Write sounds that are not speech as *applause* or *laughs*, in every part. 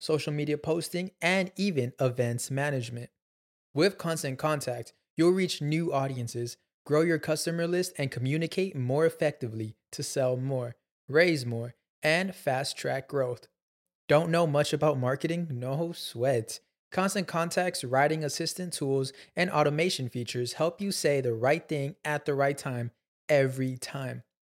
social media posting, and even events management. With Constant Contact, you'll reach new audiences, grow your customer list, and communicate more effectively to sell more, raise more, and fast track growth. Don't know much about marketing? No sweat. Constant Contact's writing assistant tools and automation features help you say the right thing at the right time every time.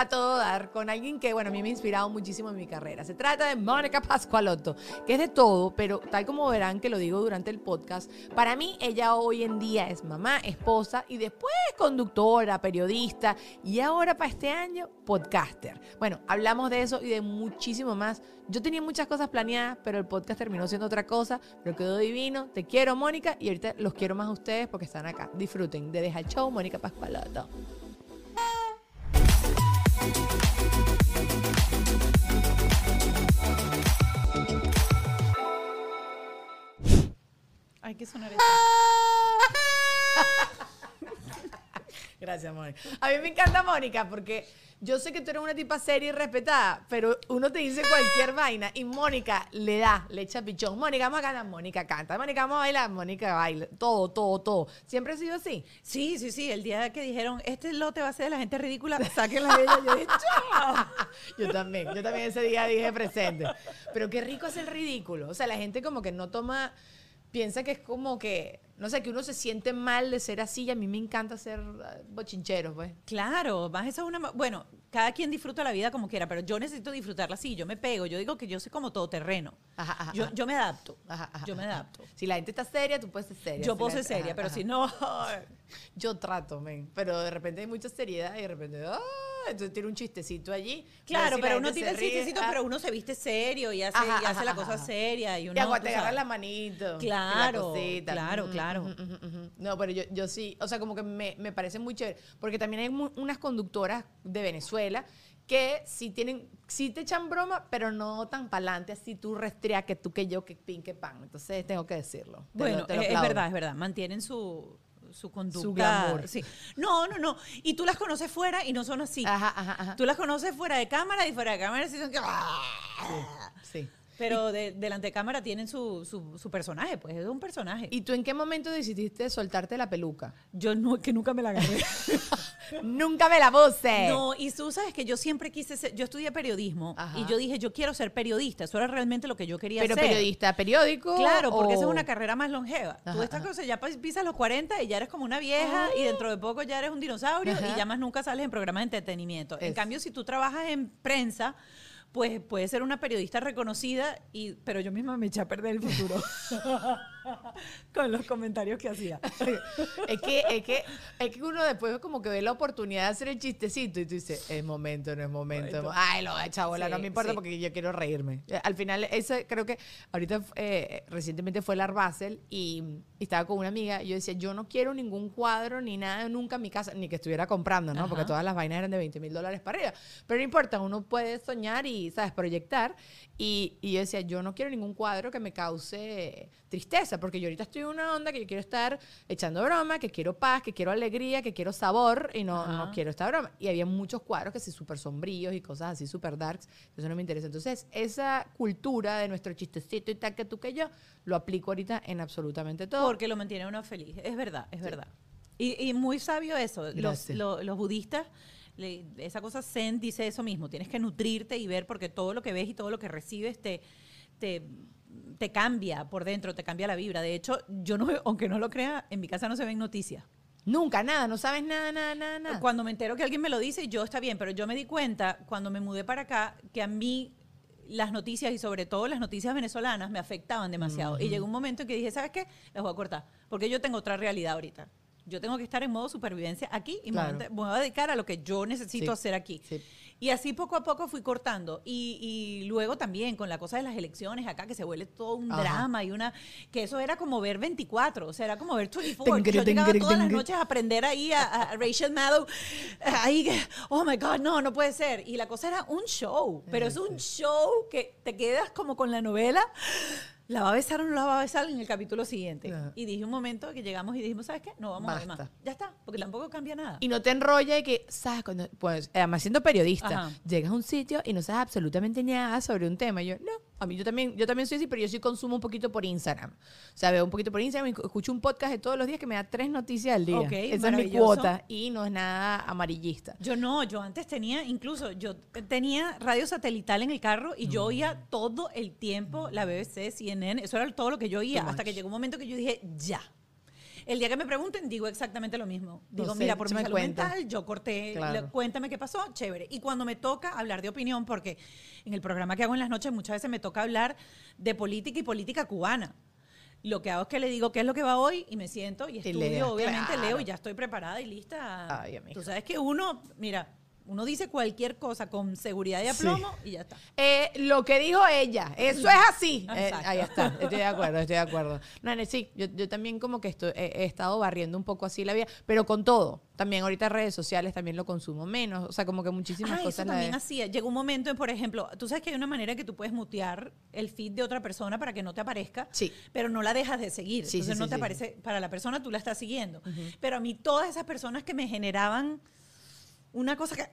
a todo dar con alguien que, bueno, a mí me ha inspirado muchísimo en mi carrera. Se trata de Mónica Pascualotto, que es de todo, pero tal como verán que lo digo durante el podcast, para mí ella hoy en día es mamá, esposa y después conductora, periodista y ahora para este año podcaster. Bueno, hablamos de eso y de muchísimo más. Yo tenía muchas cosas planeadas, pero el podcast terminó siendo otra cosa, pero quedó divino. Te quiero, Mónica, y ahorita los quiero más a ustedes porque están acá. Disfruten de Deja el Show, Mónica Pascualotto. Hay que sonar Gracias, Mónica. A mí me encanta Mónica porque yo sé que tú eres una tipa seria y respetada, pero uno te dice cualquier vaina y Mónica le da, le echa pichón. Mónica, vamos a cantar, Mónica canta. Mónica, vamos a bailar, Mónica baila. Todo, todo, todo. ¿Siempre ha sido así? Sí, sí, sí. El día que dijeron, este lote va a ser de la gente ridícula, sáquenla de ella. Yo dije, ¡Chao! *laughs* Yo también, yo también ese día dije presente. Pero qué rico es el ridículo. O sea, la gente como que no toma piensa que es como que, no sé, que uno se siente mal de ser así y a mí me encanta ser ah, bochinchero, pues. Claro, más eso es una... Bueno, cada quien disfruta la vida como quiera, pero yo necesito disfrutarla así, yo me pego, yo digo que yo soy como todoterreno. Ajá, ajá, yo, yo me adapto, yo me adapto. Si la gente está seria, tú puedes ser seria. Yo puedo ser seria, pero si no... *laughs* yo trato, men, pero de repente hay mucha seriedad y de repente... ¡ah! Entonces tiene un chistecito allí. Claro, pero uno tiene el chistecito, pero uno se viste serio y hace, y hace la cosa seria. Y, uno, y te agarra la manito. Claro, claro, claro. no, pero yo, yo sí, o sea, como que me, me parece muy chévere, porque también hay unas conductoras de Venezuela que sí tienen, sí te echan broma, pero no tan pa'lante, así tú restrea que tú que yo, que pin, que pan. Entonces tengo que decirlo. bueno, es verdad, es verdad. Mantienen su, su conducta. Su glamour. Sí. No, no, no. Y tú las conoces fuera y no son así. Ajá, ajá, ajá. Tú las conoces fuera de cámara y fuera de cámara sí son que... Sí. Pero delante de cámara tienen su, su, personaje, pues es un personaje. ¿Y tú en qué momento decidiste soltarte la peluca? Yo no, que nunca me la agarré. *laughs* Nunca me la puse. No, y tú sabes que yo siempre quise ser, yo estudié periodismo y yo dije, yo quiero ser periodista. Eso era realmente lo que yo quería Pero ser. Pero periodista, periódico. Claro, porque esa es una carrera más longeva. tú esta cosa ya pisas los 40 y ya eres como una vieja y dentro de poco ya eres un dinosaurio y ya más nunca sales en programas de entretenimiento. En cambio, si tú trabajas en prensa, pues puede ser una periodista reconocida, y, pero yo misma me eché a perder el futuro *laughs* *laughs* con los comentarios que hacía. *laughs* es, que, es, que, es que uno después como que ve la oportunidad de hacer el chistecito y tú dices, es momento, no es momento. Ay, lo chabola, no me importa porque yo quiero reírme. Al final, ese creo que ahorita eh, recientemente fue el Basel y, y, estaba con una amiga y yo decía, yo no quiero ningún cuadro ni nada nunca en mi casa, ni que estuviera comprando, ¿no? Porque todas las vainas eran de 20 mil dólares para arriba. Pero no importa, uno puede soñar y ¿sabes? Proyectar. Y, y, yo decía, yo no quiero ningún cuadro que me cause tristeza, porque yo ahorita estoy en una onda que yo quiero estar echando broma, que quiero paz, que quiero alegría, que quiero sabor y no, no quiero esta broma. Y había muchos cuadros que sí súper sombríos y cosas así súper darks. Eso no me interesa. Entonces, esa cultura de nuestro chistecito y tal que tú que yo, lo aplico ahorita en absolutamente todo. Porque lo mantiene uno feliz. Es verdad, es verdad. Y, y, muy sabio eso. Los, los, los budistas esa cosa Zen dice eso mismo, tienes que nutrirte y ver porque todo lo que ves y todo lo que recibes te, te, te cambia por dentro, te cambia la vibra. De hecho, yo no, *laughs* aunque no lo crea, en mi casa no se ven noticias. Nunca, nada, no sabes nada, nada, nada, nada. Cuando me entero que alguien me lo dice, yo está bien, pero yo me di cuenta cuando me mudé para acá que a mí las noticias y sobre todo las noticias venezolanas me afectaban demasiado. Y llegó un momento en que dije, ¿sabes qué? Las voy a cortar, porque yo tengo otra realidad ahorita yo tengo que estar en modo supervivencia aquí y me, voy a dedicar a lo que yo necesito hacer aquí. Y así poco a poco fui cortando. Y, luego también con la cosa de las elecciones acá, que se vuelve todo un drama y una. que eso era como ver 24, o sea, era como ver 24. yo llegaba todas las noches a aprender ahí a, Rachel Maddow. Ahí, oh my God, no, no puede ser. Y la cosa era un show, pero es un show que te quedas como con la novela ¿La va a besar o no la va a besar en el capítulo siguiente? Y dije un momento que llegamos y dijimos, ¿sabes qué? No vamos a ver más. Ya está, porque tampoco cambia nada. Y no te enrolla y que, ¿sabes? Cuando, pues, además siendo periodista, llegas a un sitio y no sabes absolutamente nada sobre un tema. Y yo, no, a mí yo también, yo también soy así, pero yo sí consumo un poquito por Instagram. O sea, veo un poquito por Instagram y escucho un podcast de todos los días que me da tres noticias al día. Esa es mi cuota y no es nada amarillista. Yo no, yo antes tenía, incluso yo tenía radio satelital en el carro y yo oía todo el tiempo la BBC, CNN, eso era todo lo que yo oía, hasta que llegó un momento que yo dije, ya. El día que me pregunten, digo exactamente lo mismo. Digo, mira, por mi salud mental, yo corté, cuéntame qué pasó, chévere. Y cuando me toca hablar de opinión, porque en el programa que hago en las noches muchas veces me toca hablar de política y política cubana. Lo que hago es que le digo qué es lo que va hoy y me siento y estudio, obviamente leo y ya estoy preparada y lista. Tú sabes que uno, mira, uno dice cualquier cosa con seguridad y aplomo y ya está. Eh, lo que dijo ella, eso es así. Eh, ahí está, estoy de acuerdo, estoy de acuerdo. *laughs* No, sí, yo, también como que estoy, he, estado barriendo un poco así la vida, pero con todo. También ahorita redes sociales también lo consumo menos, o sea, como que muchísimas cosas. Eso también hacía. Llegó un momento en, por ejemplo, tú sabes que hay una manera que tú puedes mutear el feed de otra persona para que no te aparezca, sí. pero no la dejas de seguir. Sí, Entonces no te aparece, para la persona tú la estás siguiendo. Pero a mí todas esas personas que me generaban una cosa que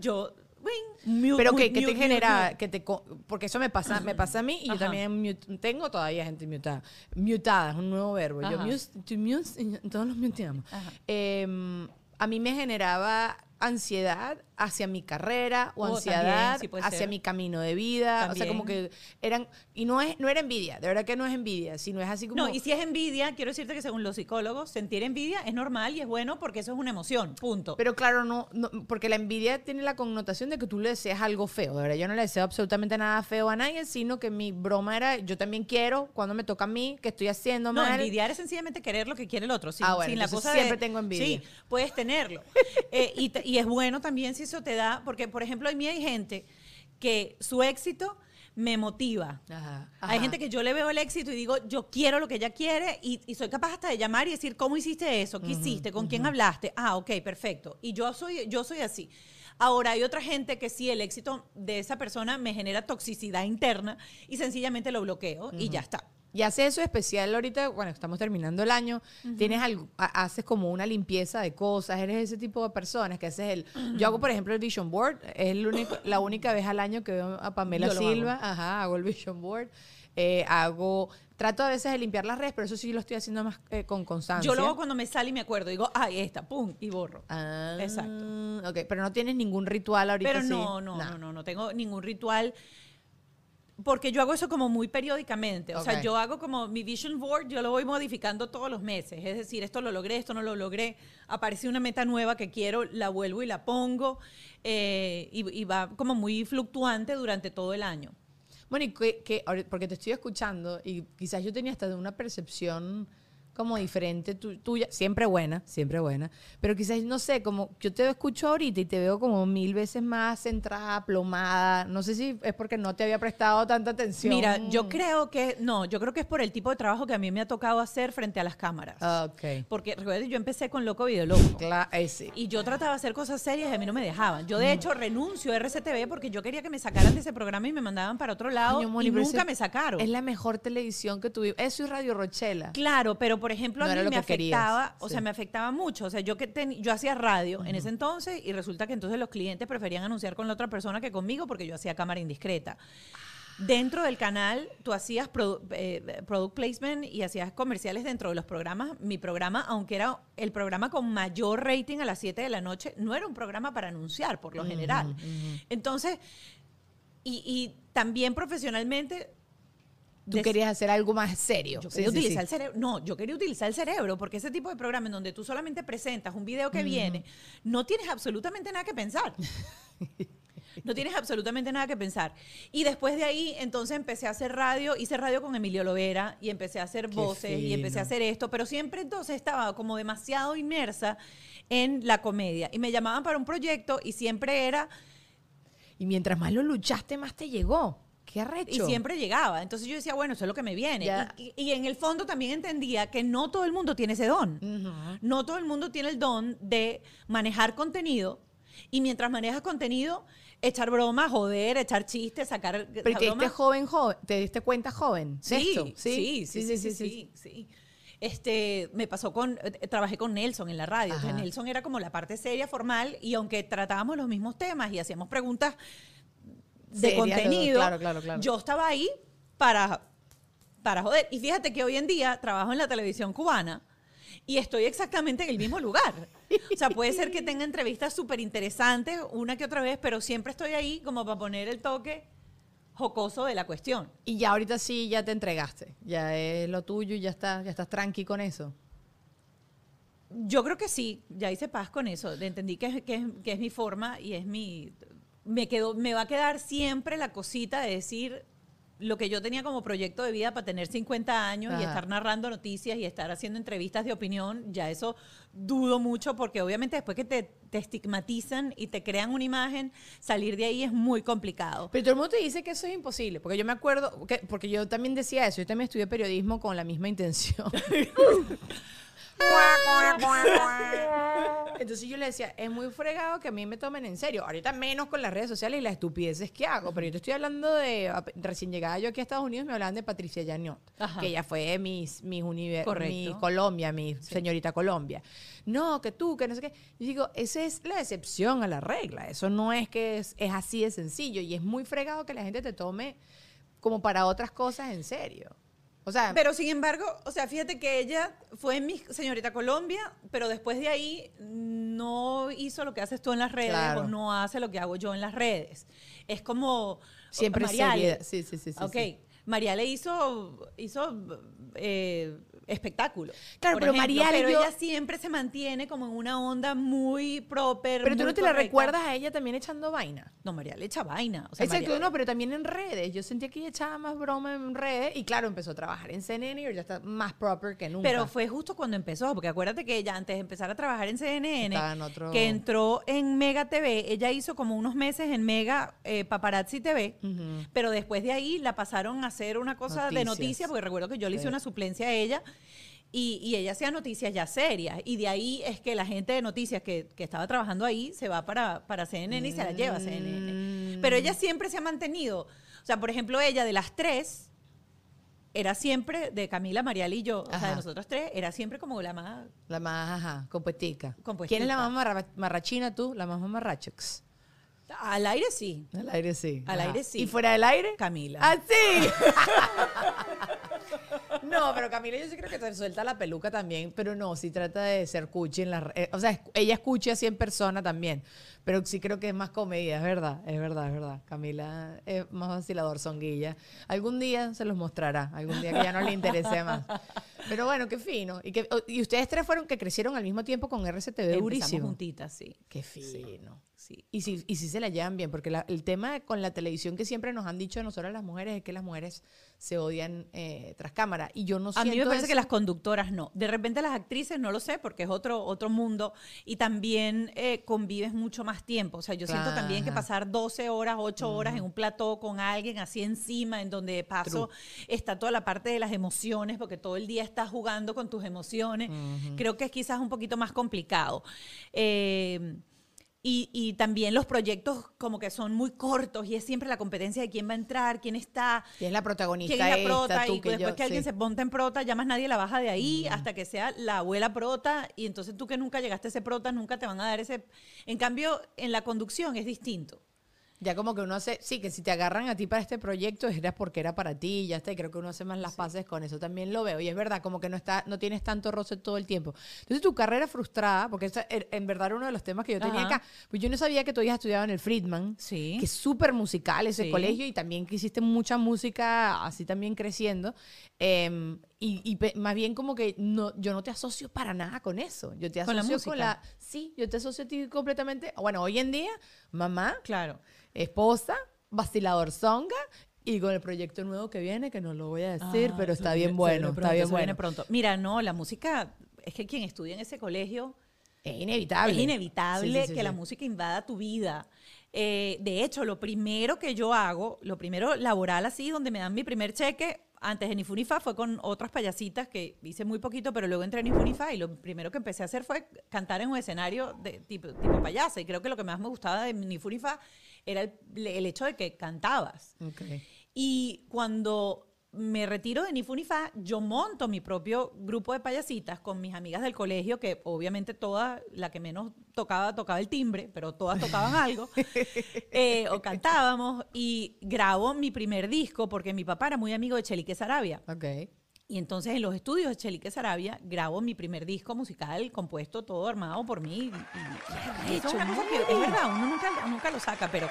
yo pero que, te genera que te porque eso me pasa me pasa a mí y yo también tengo todavía gente mutada mutada es un nuevo verbo yo mute, todos los muteamos. Eh, a mí me generaba ansiedad hacia mi carrera o oh, ansiedad hacia mi camino de vida. O sea, como que eran. Y no, es, no era envidia, de verdad que no es envidia, sino es así como. No, y si es envidia, quiero decirte que según los psicólogos, sentir envidia es normal y es bueno porque eso es una emoción, punto. Pero claro, no, porque la envidia tiene la connotación de que tú le deseas algo feo. De verdad, yo no le deseo absolutamente nada feo a nadie, sino que mi broma era, yo también quiero, cuando me toca a mí, que estoy haciendo no, envidiar es sencillamente querer lo que quiere el otro. Sin, ah, la cosa siempre tengo envidia. Sí, puedes tenerlo. *laughs* Eh, y, y es bueno también si eso te da, porque por ejemplo, a mí hay gente que su éxito me motiva. Hay gente que yo le veo el éxito y digo, yo quiero lo que ella quiere y, soy capaz hasta de llamar y decir, ¿cómo hiciste eso? ¿Qué hiciste? ¿Con quién hablaste? Ah, ok, perfecto. Y yo soy, yo soy así. Ahora, hay otra gente que sí, el éxito de esa persona me genera toxicidad interna y sencillamente lo bloqueo y ya está. Y haces eso especial ahorita, bueno, estamos terminando el año, tienes algo, haces como una limpieza de cosas, eres ese tipo de personas que haces el... Yo hago, por ejemplo, el Vision Board, es el único, *coughs* la única vez al año que veo a Pamela Silva, ajá, hago el Vision Board. eh, hago Trato a veces de limpiar las redes, pero eso sí lo estoy haciendo más eh, con constancia. Yo lo hago cuando me sale y me acuerdo. Digo, ay, esta, pum, y borro. Ah, Exacto. Ok, pero no tienes ningún ritual ahorita. Pero no, no, no, no, no tengo ningún ritual porque yo hago eso como muy periódicamente. O sea, yo hago como mi vision board, yo lo voy modificando todos los meses. Es decir, esto lo logré, esto no lo logré. Aparece una meta nueva que quiero, la vuelvo y la pongo. Eh, y, va como muy fluctuante durante todo el año. Bueno, y que, porque te estoy escuchando y quizás yo tenía hasta una percepción como diferente tuya, siempre buena, siempre buena, pero quizás, no sé, como yo te escucho ahorita y te veo como mil veces más centrada, plomada, no sé si es porque no te había prestado tanta atención. Mira, yo creo que, no, yo creo que es por el tipo de trabajo que a mí me ha tocado hacer frente a las cámaras. Ok. Porque, recuerda, yo empecé con Loco Video Loco. Claro, sí. Y yo trataba de hacer cosas serias y a mí no me dejaban. Yo, de hecho, renuncio a RCTV porque yo quería que me sacaran de ese programa y me mandaban para otro lado y nunca me sacaron. Es la mejor televisión que tuve. Eso y Radio Rochela. Claro, pero por ejemplo, a mí me afectaba, o sea, me afectaba mucho. O sea, yo que yo hacía radio en ese entonces y resulta que entonces los clientes preferían anunciar con la otra persona que conmigo porque yo hacía cámara indiscreta. Dentro del canal, tú hacías eh, product placement y hacías comerciales dentro de los programas. Mi programa, aunque era el programa con mayor rating a las 7 de la noche, no era un programa para anunciar, por lo general. Entonces, y también profesionalmente Tú querías hacer algo más serio. Yo quería utilizar el cerebro. No, yo quería utilizar el cerebro porque ese tipo de programa en donde tú solamente presentas un video que viene, no tienes absolutamente nada que pensar. *laughs* No tienes absolutamente nada que pensar. Y después de ahí, entonces empecé a hacer radio, hice radio con Emilio Lovera y empecé a hacer voces y empecé a hacer esto, pero siempre entonces estaba como demasiado inmersa en la comedia. Y me llamaban para un proyecto y siempre era... Y mientras más lo luchaste, más te llegó. Qué arrecho. Y siempre llegaba. Entonces yo decía, bueno, eso es lo que me viene. Y, en el fondo también entendía que no todo el mundo tiene ese don. No todo el mundo tiene el don de manejar contenido. Y mientras manejas contenido, echar bromas, joder, echar chistes, sacar. Pero te diste joven, joven, te diste cuenta joven. Sí, sí, sí, sí, sí, sí, Este, me pasó con, eh, trabajé con Nelson en la radio. Nelson era como la parte seria, formal, y aunque tratábamos los mismos temas y hacíamos preguntas de contenido. Yo estaba ahí para, para joder. Y fíjate que hoy en día trabajo en la televisión cubana y estoy exactamente en el mismo lugar. O sea, puede ser que tenga entrevistas súper interesantes una que otra vez, pero siempre estoy ahí como para poner el toque jocoso de la cuestión. Y ya ahorita sí, ya te entregaste. Ya es lo tuyo y ya estás, ya estás tranqui con eso. Yo creo que sí, ya hice paz con eso. Entendí que, que, que es mi forma y es mi me, quedó, me va a quedar siempre la cosita de decir lo que yo tenía como proyecto de vida para tener 50 años y estar narrando noticias y estar haciendo entrevistas de opinión, ya eso dudo mucho porque obviamente después que te, te, estigmatizan y te crean una imagen, salir de ahí es muy complicado. Pero todo el mundo te dice que eso es imposible, porque yo me acuerdo, porque yo también decía eso, yo también estudié periodismo con la misma intención. *laughs* Entonces yo le decía, es muy fregado que a mí me tomen en serio. Ahorita menos con las redes sociales y las estupideces que hago, pero yo te estoy hablando de, recién llegada yo aquí a Estados Unidos, me hablaban de Patricia Yaniot, que ella fue Miss, Miss, mi Colombia, mi señorita Colombia. No, que tú, que no sé qué. Yo digo, esa es la excepción a la regla. Eso no es que es, es así de sencillo y es muy fregado que la gente te tome como para otras cosas en serio. O sea, pero sin embargo, o sea, fíjate que ella fue mi señorita Colombia, pero después de ahí no hizo lo que haces tú en las redes o no hace lo que hago yo en las redes. Es como siempre Mariale. Sí, sí, sí, sí. Ok. María le hizo, hizo eh, espectáculo. Claro, pero María Pero ella siempre se mantiene como en una onda muy proper. Pero tú no te la recuerdas a ella también echando vaina. No, María le echa vaina. O Exacto, no, pero también en redes. Yo sentía que ella echaba más broma en redes y claro, empezó a trabajar en CNN y ya está más proper que nunca. Pero fue justo cuando empezó, porque acuérdate que ella antes de empezar a trabajar en CNN, que entró en Mega TV, ella hizo como unos meses en Mega eh, Paparazzi TV, pero después de ahí la pasaron a hacer una cosa de noticias, porque recuerdo que yo le hice una suplencia a ella y, ella hacía noticias ya serias. Y de ahí es que la gente de noticias que, estaba trabajando ahí se va para, para CNN y se la lleva a CNN. Pero ella siempre se ha mantenido. O sea, por ejemplo, ella de las tres era siempre de Camila, Marial y yo, o sea, de nosotros tres, era siempre como la más... La más, ajá, compuestica. ¿Quién es la más marrachina tú? La más mamarrachex. Al aire sí. Al aire sí. Al aire sí. ¿Y fuera del aire? Camila. ¡Ah, sí! *laughs* no, pero Camila yo sí creo que te suelta la peluca también, pero no, sí trata de ser cuchi en la... Eh, o sea, ella escucha así en persona también, pero sí creo que es más comedia, es verdad, es verdad, es verdad. Camila es más vacilador, songuilla. Algún día se los mostrará, algún día que ya no le interese más. Pero bueno, qué fino. Y, que, y ustedes tres fueron que crecieron al mismo tiempo con RCTV Empezamos durísimo. juntitas, sí. Qué fino. Sí. Y si, y si se la llevan bien, porque el tema con la televisión que siempre nos han dicho a nosotras las mujeres es que las mujeres se odian eh, tras cámara. Y yo no sé. A mí me parece que las conductoras no. De repente las actrices no lo sé, porque es otro, otro mundo. Y también eh, convives mucho más tiempo. O sea, yo siento también que pasar 12 horas, 8 horas en un plató con alguien así encima, en donde de paso está toda la parte de las emociones, porque todo el día estás jugando con tus emociones. Creo que es quizás un poquito más complicado. Eh, y, también los proyectos como que son muy cortos y es siempre la competencia de quién va a entrar, quién está. ¿Quién es la protagonista? ¿Quién es la prota? y después que alguien se monta en prota, ya más nadie la baja de ahí hasta que sea la abuela prota. Y entonces tú que nunca llegaste a ese prota, nunca te van a dar ese. En cambio, en la conducción es distinto. Ya como que uno hace, sí, que si te agarran a ti para este proyecto era porque era para ti y ya está, y creo que uno hace más las paces con eso, también lo veo, y es verdad, como que no está, no tienes tanto roce todo el tiempo. Entonces tu carrera frustrada, porque er, en verdad era uno de los temas que yo tenía acá, pues yo no sabía que tú habías estudiado en el Friedman, sí. que es súper musical ese colegio, y también que hiciste mucha música así también creciendo, em, y, más bien como que no, yo no te asocio para nada con eso, yo te asocio con la, sí, yo te asocio a ti completamente, bueno, hoy en día, mamá, claro esposa, vacilador zonga y con el proyecto nuevo que viene, que no lo voy a decir, pero está bien bueno, está bien bueno. pronto. Mira, no, la música, es que quien estudia en ese colegio... Es inevitable. Es inevitable que la música invada tu vida. Eh, de hecho, lo primero que yo hago, lo primero laboral así, donde me dan mi primer cheque, antes de Nifunifa fue con otras payasitas que hice muy poquito, pero luego entré en Nifunifa y lo primero que empecé a hacer fue cantar en un escenario de tipo, tipo payasa. Y creo que lo que más me gustaba de Nifunifa era el, hecho de que cantabas. Y cuando me retiro de Nifunifa, yo monto mi propio grupo de payasitas con mis amigas del colegio, que obviamente todas, la que menos tocaba, tocaba el timbre, pero todas tocaban *laughs* algo, eh, o cantábamos, y grabo mi primer disco porque mi papá era muy amigo de Chelique Sarabia. Okay. Y entonces en los estudios de Chelique Sarabia grabo mi primer disco musical compuesto todo armado por mí. Y, es, verdad, uno nunca, nunca lo saca, pero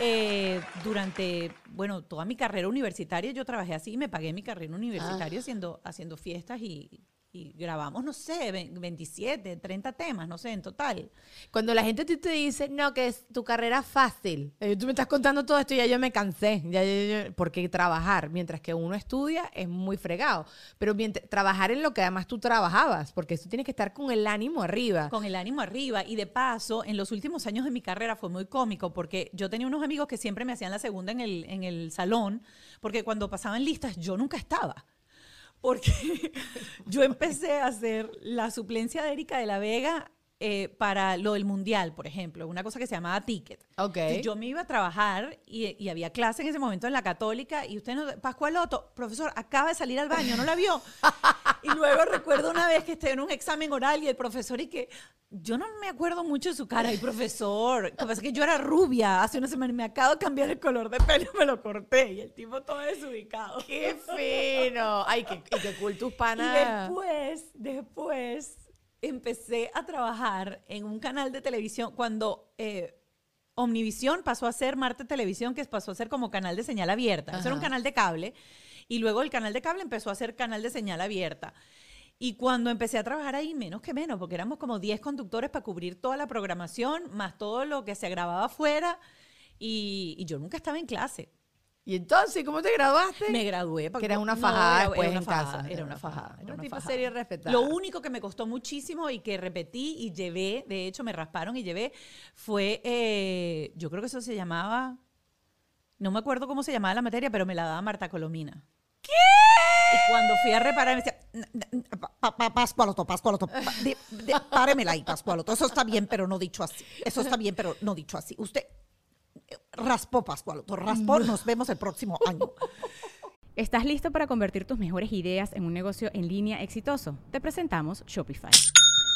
eh, durante, bueno, toda mi carrera universitaria yo trabajé así y me pagué mi carrera universitaria ah. haciendo, haciendo fiestas y, y grabamos, no sé, 27, 30 temas, no sé, en total. Cuando la gente te dice, no, que es tu carrera fácil, eh, tú me estás contando todo esto y ya yo me cansé, ya, porque trabajar, mientras que uno estudia, es muy fregado, pero mientras, trabajar en lo que además tú trabajabas, porque eso tiene que estar con el ánimo arriba. Con el ánimo arriba, y de paso, en los últimos años de mi carrera fue muy cómico, porque yo tenía unos amigos que siempre me hacían la segunda en el, en el salón, porque cuando pasaban listas yo nunca estaba porque *laughs* yo empecé a hacer la suplencia de Erika de la Vega eh, para lo del mundial, por ejemplo, una cosa que se llamaba ticket. Okay. yo me iba a trabajar y, había clase en ese momento en la católica y usted, no, Pascual Loto, profesor, acaba de salir al baño, ¿no la vio? *laughs* y luego recuerdo una vez que estoy en un examen oral y el profesor y que yo no me acuerdo mucho de su cara, y profesor, lo que pasa es que yo era rubia, hace una semana me acabo de cambiar el color de pelo, me lo corté y el tipo todo desubicado. ¡Qué fino! Ay, qué, qué cool tus panas. Y después, después empecé a trabajar en un canal de televisión cuando eh, Omnivisión pasó a ser Marte Televisión, que pasó a ser como canal de señal abierta. Eso era un canal de cable. Y luego el canal de cable empezó a ser canal de señal abierta. Y cuando empecé a trabajar ahí, menos que menos, porque éramos como 10 conductores para cubrir toda la programación, más todo lo que se grababa afuera. Y, y yo nunca estaba en clase. ¿Y entonces cómo te graduaste? Me gradué. Porque era una fajada era, después una en fajada, casa. Era una fajada. Era una, tipo serie respetada. Lo único que me costó muchísimo y que repetí y llevé, de hecho me rasparon y llevé, fue, eh, yo creo que eso se llamaba, no me acuerdo cómo se llamaba la materia, pero me la daba Marta Colomina. ¿Qué? Y cuando fui a reparar, me decía, Pascualoto, Pascualoto, páremela ahí, Pascualoto. Eso está bien, pero no dicho así. Eso está bien, pero no dicho así. Usted raspó Pascual, raspó, nos vemos el próximo año. ¿Estás listo para convertir tus mejores ideas en un negocio en línea exitoso? Te presentamos Shopify.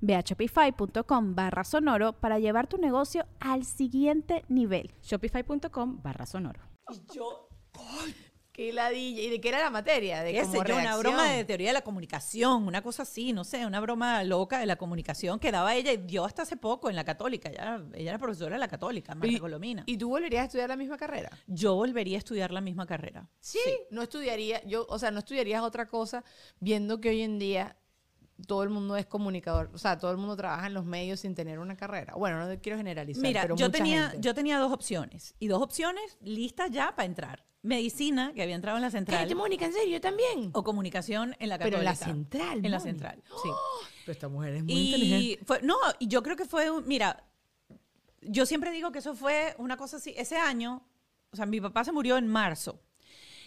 Ve a shopify.com barra sonoro para llevar tu negocio al siguiente nivel. Shopify.com barra sonoro. Y yo... ¡Qué ladilla! ¿Y de qué era la materia? De ¿Qué sé yo? Una broma de teoría de la comunicación, una cosa así, no sé, una broma loca de la comunicación que daba ella y dio hasta hace poco en la católica. Ella, ella era profesora de la católica, Marta Colomina. ¿Y tú volverías a estudiar la misma carrera? Yo volvería a estudiar la misma carrera. ¿Sí? sí. No estudiaría, yo, o sea, no estudiarías otra cosa viendo que hoy en día todo el mundo es comunicador, o sea, todo el mundo trabaja en los medios sin tener una carrera. Bueno, no quiero generalizar, Mira, pero yo tenía yo tenía dos opciones y dos opciones listas ya para entrar. Medicina, que había entrado en la central. Cállate, Mónica, ¿en serio? también? O comunicación en la católica. Pero en la central, En la central, sí. *gasps* Pero esta mujer es muy y inteligente. Fue, no, y yo creo que fue, un, mira, yo siempre digo que eso fue una cosa así. Ese año, o sea, mi papá se murió en marzo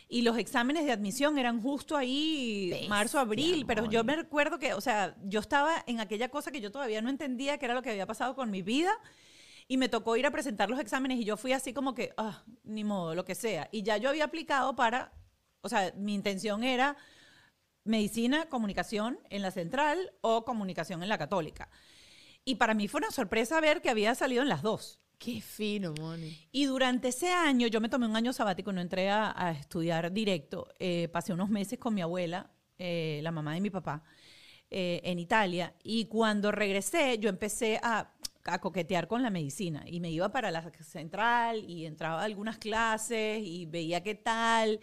y los exámenes de admisión eran justo ahí, marzo, abril, pero yo me recuerdo que, o sea, yo estaba en aquella cosa que yo todavía no entendía que era lo que había pasado con mi vida y me tocó ir a presentar los exámenes y yo fui así como que, ah, ni modo, lo que sea. Y ya yo había aplicado para, o sea, mi intención era medicina, comunicación en la central o comunicación en la católica. Y para mí fue una sorpresa ver que había salido en las dos. Qué fino, Moni. Y durante ese año, yo me tomé un año sabático, no entré a, estudiar directo. Eh, pasé unos meses con mi abuela, eh, la mamá de mi papá, eh, en Italia. Y cuando regresé, yo empecé a, a, coquetear con la medicina. Y me iba para la central y entraba a algunas clases y veía qué tal.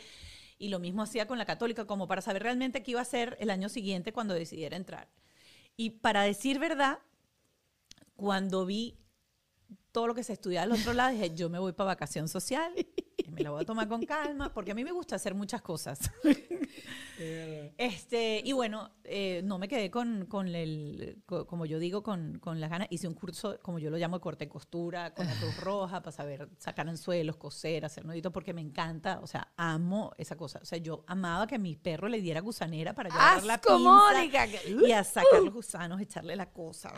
Y lo mismo hacía con la católica, como para saber realmente qué iba a hacer el año siguiente cuando decidiera entrar. Y para decir verdad, cuando vi todo lo que se estudia al otro lado, dije, yo me voy para vacación social, me la voy a tomar con calma, porque a mí me gusta hacer muchas cosas. *laughs* este, y bueno, eh, no me quedé con, con el, como yo digo, con, con, las ganas. Hice un curso, como yo lo llamo, de corte y costura, con la cruz roja, para saber sacar anzuelos, coser, hacer nuditos, porque me encanta, o sea, amo esa cosa. O sea, yo amaba que a mi perro le diera gusanera para llevar la pinza y a sacar los gusanos, echarle la cosa,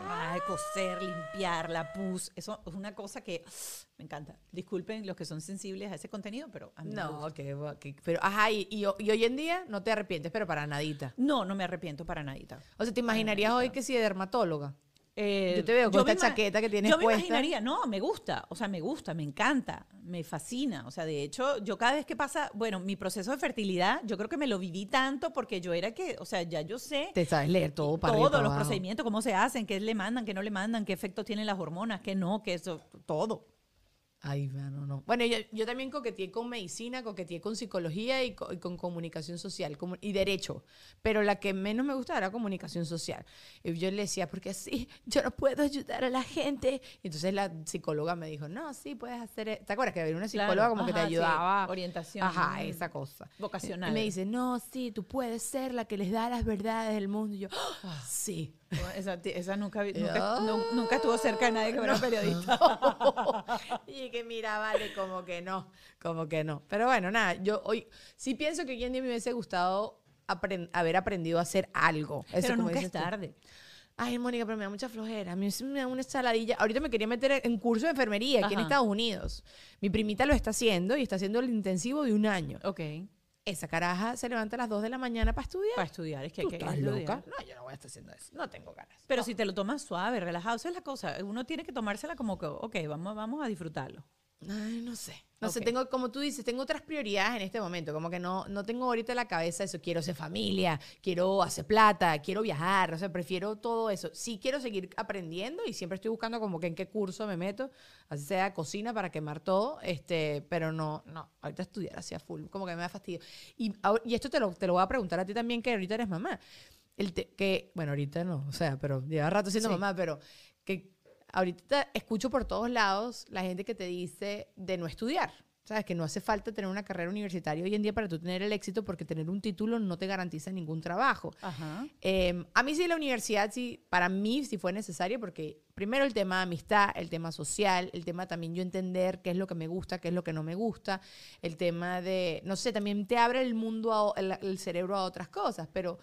coser, limpiar, la pus. Eso es una cosa que me encanta. Disculpen los que son sensibles a ese contenido, pero a mí No, que, pero ajá, y, y, hoy en día no te arrepientes, pero para nadita. No, no me arrepiento para nadita. O sea, ¿te imaginarías hoy que si de dermatóloga? Eh, yo te veo con esta chaqueta que tienes puesta. Yo me imaginaría, no, me gusta, o sea, me gusta, me encanta, me fascina. O sea, de hecho, yo cada vez que pasa, bueno, mi proceso de fertilidad, yo creo que me lo viví tanto porque yo era que, o sea, ya yo sé. Te sabes leer todo para Todos los procedimientos, cómo se hacen, qué le mandan, qué no le mandan, qué efectos tienen las hormonas, qué no, qué eso, todo. Ay, no, no. Bueno, yo, yo, también coqueteé con medicina, coqueteé con psicología y con, comunicación social y derecho. Pero la que menos me gustaba era comunicación social. Y yo le decía, porque así yo no puedo ayudar a la gente. Y entonces la psicóloga me dijo, no, sí, puedes hacer. E-". ¿Te acuerdas que había una psicóloga como que te ayudaba? Orientación. Ajá, esa cosa. Vocacional. Y me dice, no, sí, tú puedes ser la que les da las verdades del mundo. Y yo, ah, sí. Esa, nunca, nunca, estuvo cerca de nadie que fuera periodista. *laughs* *laughs* y que mira, vale, como que no, como que no. Pero bueno, nada, yo hoy sí pienso que hoy en día me hubiese gustado haber aprendido a hacer algo. pero nunca es tarde. Ay, Mónica, pero me da mucha flojera. A mí me da una ensaladilla. Ahorita me quería meter en curso de enfermería aquí en Estados Unidos. Mi primita lo está haciendo y está haciendo el intensivo de un año. Ok. Esa caraja se levanta a las 2 de la mañana para estudiar. Para estudiar, es que hay que estás loca? No, yo no voy a estar haciendo eso. No tengo ganas. Pero si te lo tomas suave, relajado, esa es la cosa. Uno tiene que tomársela como que, ok, vamos, vamos a disfrutarlo. Ay, no sé. No sé, tengo, como tú dices, tengo otras prioridades en este momento. Como que no, no tengo ahorita en la cabeza eso. Quiero ser familia, quiero hacer plata, quiero viajar. O sea, prefiero todo eso. Sí quiero seguir aprendiendo y siempre estoy buscando como que en qué curso me meto. Así sea cocina para quemar todo. Este, pero no, no. Ahorita estudiar hacia full. Como que me da fastidio. Y, y esto te lo, te lo voy a preguntar a ti también, que ahorita eres mamá. el que, bueno, ahorita no, o sea, pero lleva rato siendo mamá, pero que ahorita escucho por todos lados la gente que te dice de no estudiar. ¿Sabes? Que no hace falta tener una carrera universitaria hoy en día para tú tener el éxito porque tener un título no te garantiza ningún trabajo. Em, a mí sí la universidad, sí, para mí sí fue necesaria porque primero el tema de amistad, el tema social, el tema también yo entender qué es lo que me gusta, qué es lo que no me gusta, el tema de, no sé, también te abre el mundo, el cerebro a otras cosas, pero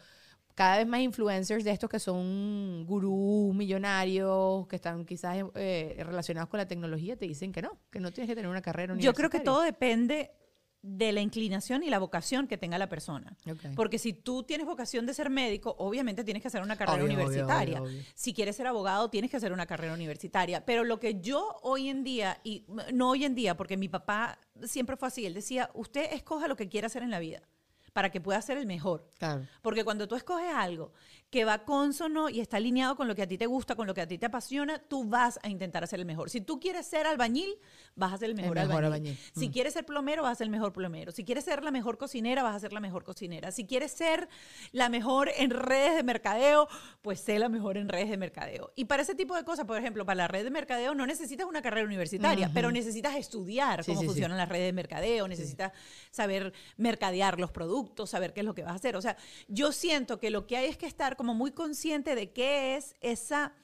cada vez más influencers de estos que son gurús, millonarios, que están quizás eh, relacionados con la tecnología, te dicen que no, que no tienes que tener una carrera universitaria. Yo creo que todo depende de la inclinación y la vocación que tenga la persona. Porque si tú tienes vocación de ser médico, obviamente tienes que hacer una carrera universitaria. si quieres ser abogado, tienes que hacer una carrera universitaria. Pero lo que yo hoy en día, y no hoy en día, porque mi papá siempre fue así, él decía, usted escoja lo que quiera hacer en la vida para que pueda ser el mejor. Claro. Porque cuando tú escoges algo que va consono y está alineado con lo que a ti te gusta, con lo que a ti te apasiona, tú vas a intentar hacer el mejor. Si tú quieres ser albañil, vas a ser el mejor, albañil. Si mm. quieres ser plomero, vas a ser el mejor plomero. Si quieres ser la mejor cocinera, vas a ser la mejor cocinera. Si quieres ser la mejor en redes de mercadeo, pues sé la mejor en redes de mercadeo. Y para ese tipo de cosas, por ejemplo, para la red de mercadeo no necesitas una carrera universitaria, pero necesitas estudiar cómo funcionan las redes de mercadeo, necesitas saber mercadear los productos, saber qué es lo que vas a hacer. O sea, yo siento que lo que hay es que estar como muy consciente de qué es esa,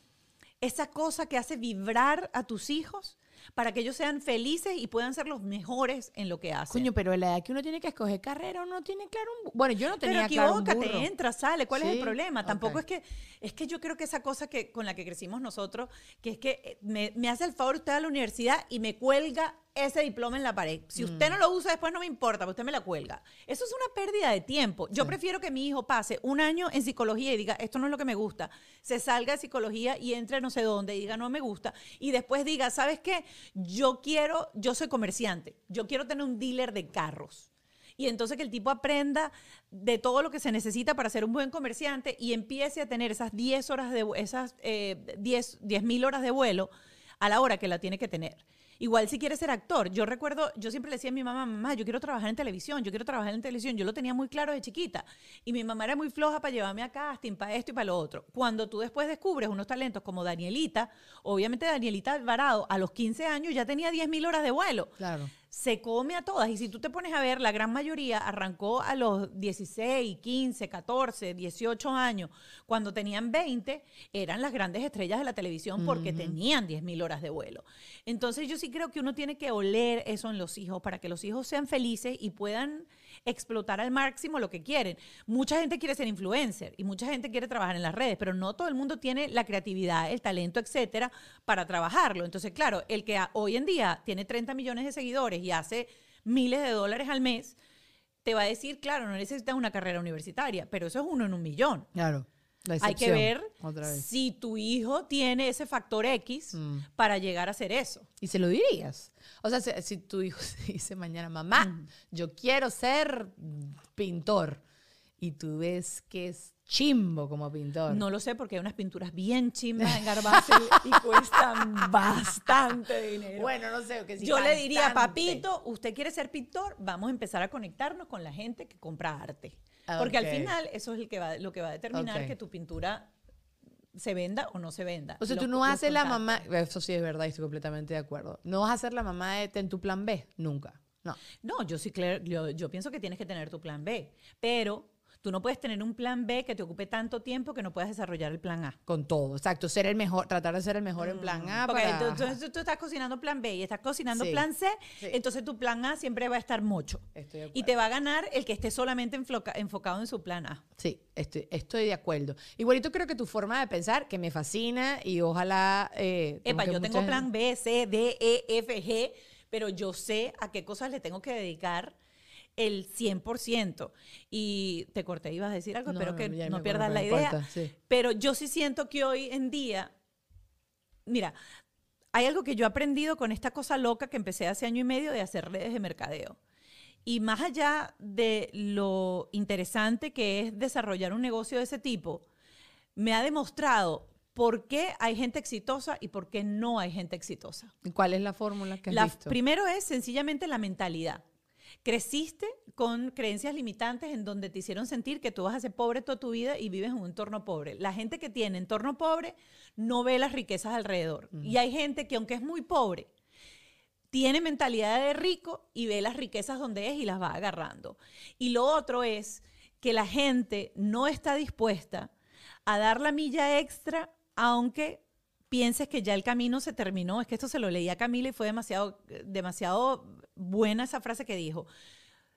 esa cosa que hace vibrar a tus hijos para que ellos sean felices y puedan ser los mejores en lo que hacen. Coño, pero la edad que uno tiene que escoger carrera, uno tiene claro un... Bueno, yo no tenía pero claro un te entra, sale, ¿cuál es el problema? Tampoco es que... Es que yo creo que esa cosa que con la que crecimos nosotros, que es que eh, me, me hace el favor usted a la universidad y me cuelga ese diploma en la pared. Si usted mm. no lo usa después no me importa, porque usted me la cuelga. Eso es una pérdida de tiempo. Yo prefiero que mi hijo pase un año en psicología y diga, esto no es lo que me gusta. Se salga de psicología y entre no sé dónde y diga, no me gusta. Y después diga, ¿sabes qué? Yo quiero, yo soy comerciante. Yo quiero tener un dealer de carros. Y entonces que el tipo aprenda de todo lo que se necesita para ser un buen comerciante y empiece a tener esas 10 horas de, esas 10 eh, mil horas de vuelo a la hora que la tiene que tener. Igual si quieres ser actor. Yo recuerdo, yo siempre le decía a mi mamá, mamá, yo quiero trabajar en televisión, yo quiero trabajar en televisión. Yo lo tenía muy claro de chiquita. Y mi mamá era muy floja para llevarme a casting, para esto y para lo otro. Cuando tú después descubres unos talentos como Danielita, obviamente Danielita Alvarado a los 15 años ya tenía 10.000 horas de vuelo. Claro se come a todas. Y si tú te pones a ver, la gran mayoría arrancó a los 16, 15, 14, 18 años. Cuando tenían 20, eran las grandes estrellas de la televisión porque tenían 10 mil horas de vuelo. Entonces yo sí creo que uno tiene que oler eso en los hijos para que los hijos sean felices y puedan explotar al máximo lo que quieren. Mucha gente quiere ser influencer y mucha gente quiere trabajar en las redes, pero no todo el mundo tiene la creatividad, el talento, etcétera, para trabajarlo. Entonces, claro, el que hoy en día tiene 30 millones de seguidores y hace miles de dólares al mes, te va a decir, claro, no necesitas una carrera universitaria, pero eso es uno en un millón. Claro. Hay que ver si tu hijo tiene ese factor X mm. para llegar a hacer eso. Y se lo dirías. O sea, si, tu hijo *laughs* dice mañana, mamá, mm. yo quiero ser pintor, y tú ves que es chimbo como pintor. No lo sé porque hay unas pinturas bien chimbas en *laughs* Garbacel y cuestan bastante dinero. Bueno, no sé. Que Yo le diría, papito, usted quiere ser pintor, vamos a empezar a conectarnos con la gente que compra arte. Porque al final eso es el que va, lo que va a determinar que tu pintura se venda o no se venda. O sea, tú no haces la mamá, eso sí es verdad, estoy completamente de acuerdo. No vas a ser la mamá de ten tu plan B, nunca. No. No, yo sí, yo, yo pienso que tienes que tener tu plan B, pero Tú no puedes tener un plan B que te ocupe tanto tiempo que no puedas desarrollar el plan A. Con todo, exacto. Ser el mejor, tratar de ser el mejor en plan A. Porque tú, tú, estás cocinando plan B y estás cocinando plan C, entonces tu plan A siempre va a estar mucho. y te va a ganar el que esté solamente enfocado en su plan A. Sí, estoy, estoy de acuerdo. Igualito creo que tu forma de pensar, que me fascina y ojalá... Eh, Epa, yo tengo plan B, C, D, E, F, G, pero yo sé a qué cosas le tengo que dedicar el 100%. Y te corté, ibas a decir algo, espero que no pierdas la idea. Pero yo sí siento que hoy en día, mira, hay algo que yo he aprendido con esta cosa loca que empecé hace año y medio de hacer redes de mercadeo. Y más allá de lo interesante que es desarrollar un negocio de ese tipo, me ha demostrado por qué hay gente exitosa y por qué no hay gente exitosa. ¿Cuál es la fórmula que has la, Primero es sencillamente la mentalidad. Creciste con creencias limitantes en donde te hicieron sentir que tú vas a ser pobre toda tu vida y vives en un entorno pobre. La gente que tiene entorno pobre no ve las riquezas alrededor. Y hay gente que aunque es muy pobre, tiene mentalidad de rico y ve las riquezas donde es y las va agarrando. Y lo otro es que la gente no está dispuesta a dar la milla extra aunque pienses que ya el camino se terminó. Es que esto se lo leí a Camila y fue demasiado, demasiado buena esa frase que dijo.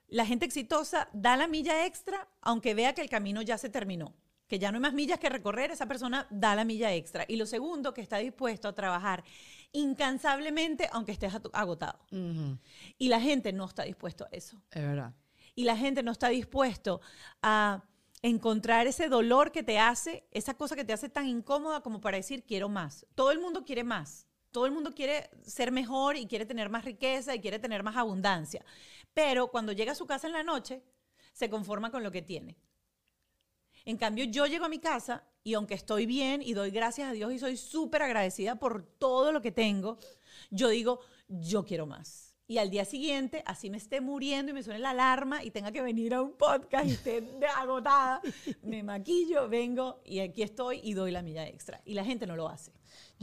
La gente exitosa da la milla extra aunque vea que el camino ya se terminó, que ya no hay más millas que recorrer, esa persona da la milla extra. Y lo segundo, que está dispuesto a trabajar incansablemente aunque estés agotado. Y la gente no está dispuesto a eso. Es verdad. Y la gente no está dispuesto a encontrar ese dolor que te hace, esa cosa que te hace tan incómoda como para decir quiero más. Todo el mundo quiere más. Todo el mundo quiere ser mejor y quiere tener más riqueza y quiere tener más abundancia. Pero cuando llega a su casa en la noche, se conforma con lo que tiene. En cambio, yo llego a mi casa y aunque estoy bien y doy gracias a Dios y soy súper agradecida por todo lo que tengo, yo digo, yo quiero más y al día siguiente, así me esté muriendo y me suene la alarma y tenga que venir a un podcast y esté agotada, me maquillo, vengo y aquí estoy y doy la milla extra. Y la gente no lo hace.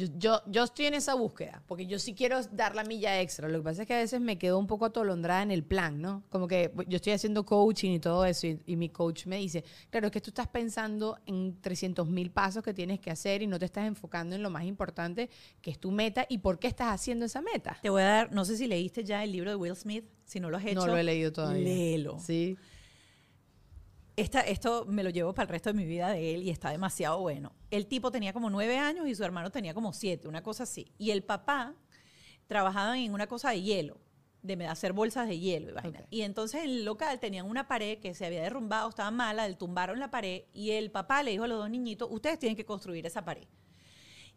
Yo, yo, estoy en esa búsqueda, porque yo sí quiero dar la milla extra. Lo que pasa es que a veces me quedo un poco atolondrada en el plan, ¿no? Como que yo estoy haciendo coaching y todo eso, y, mi coach me dice, claro, es que tú estás pensando en 300 mil pasos que tienes que hacer y no te estás enfocando en lo más importante, que es tu meta, y por qué estás haciendo esa meta. Te voy a dar, no sé si leíste ya el libro de Will Smith, si no lo has hecho. No lo he leído todavía. Léelo. Sí esto me lo llevo para el resto de mi vida de él y está demasiado bueno. El tipo tenía como nueve años y su hermano tenía como siete, una cosa así. Y el papá trabajaba en una cosa de hielo, de hacer bolsas de hielo y vaina. Y entonces en el local tenían una pared que se había derrumbado, estaba mala, le tumbaron la pared y el papá le dijo a los dos niñitos, ustedes tienen que construir esa pared.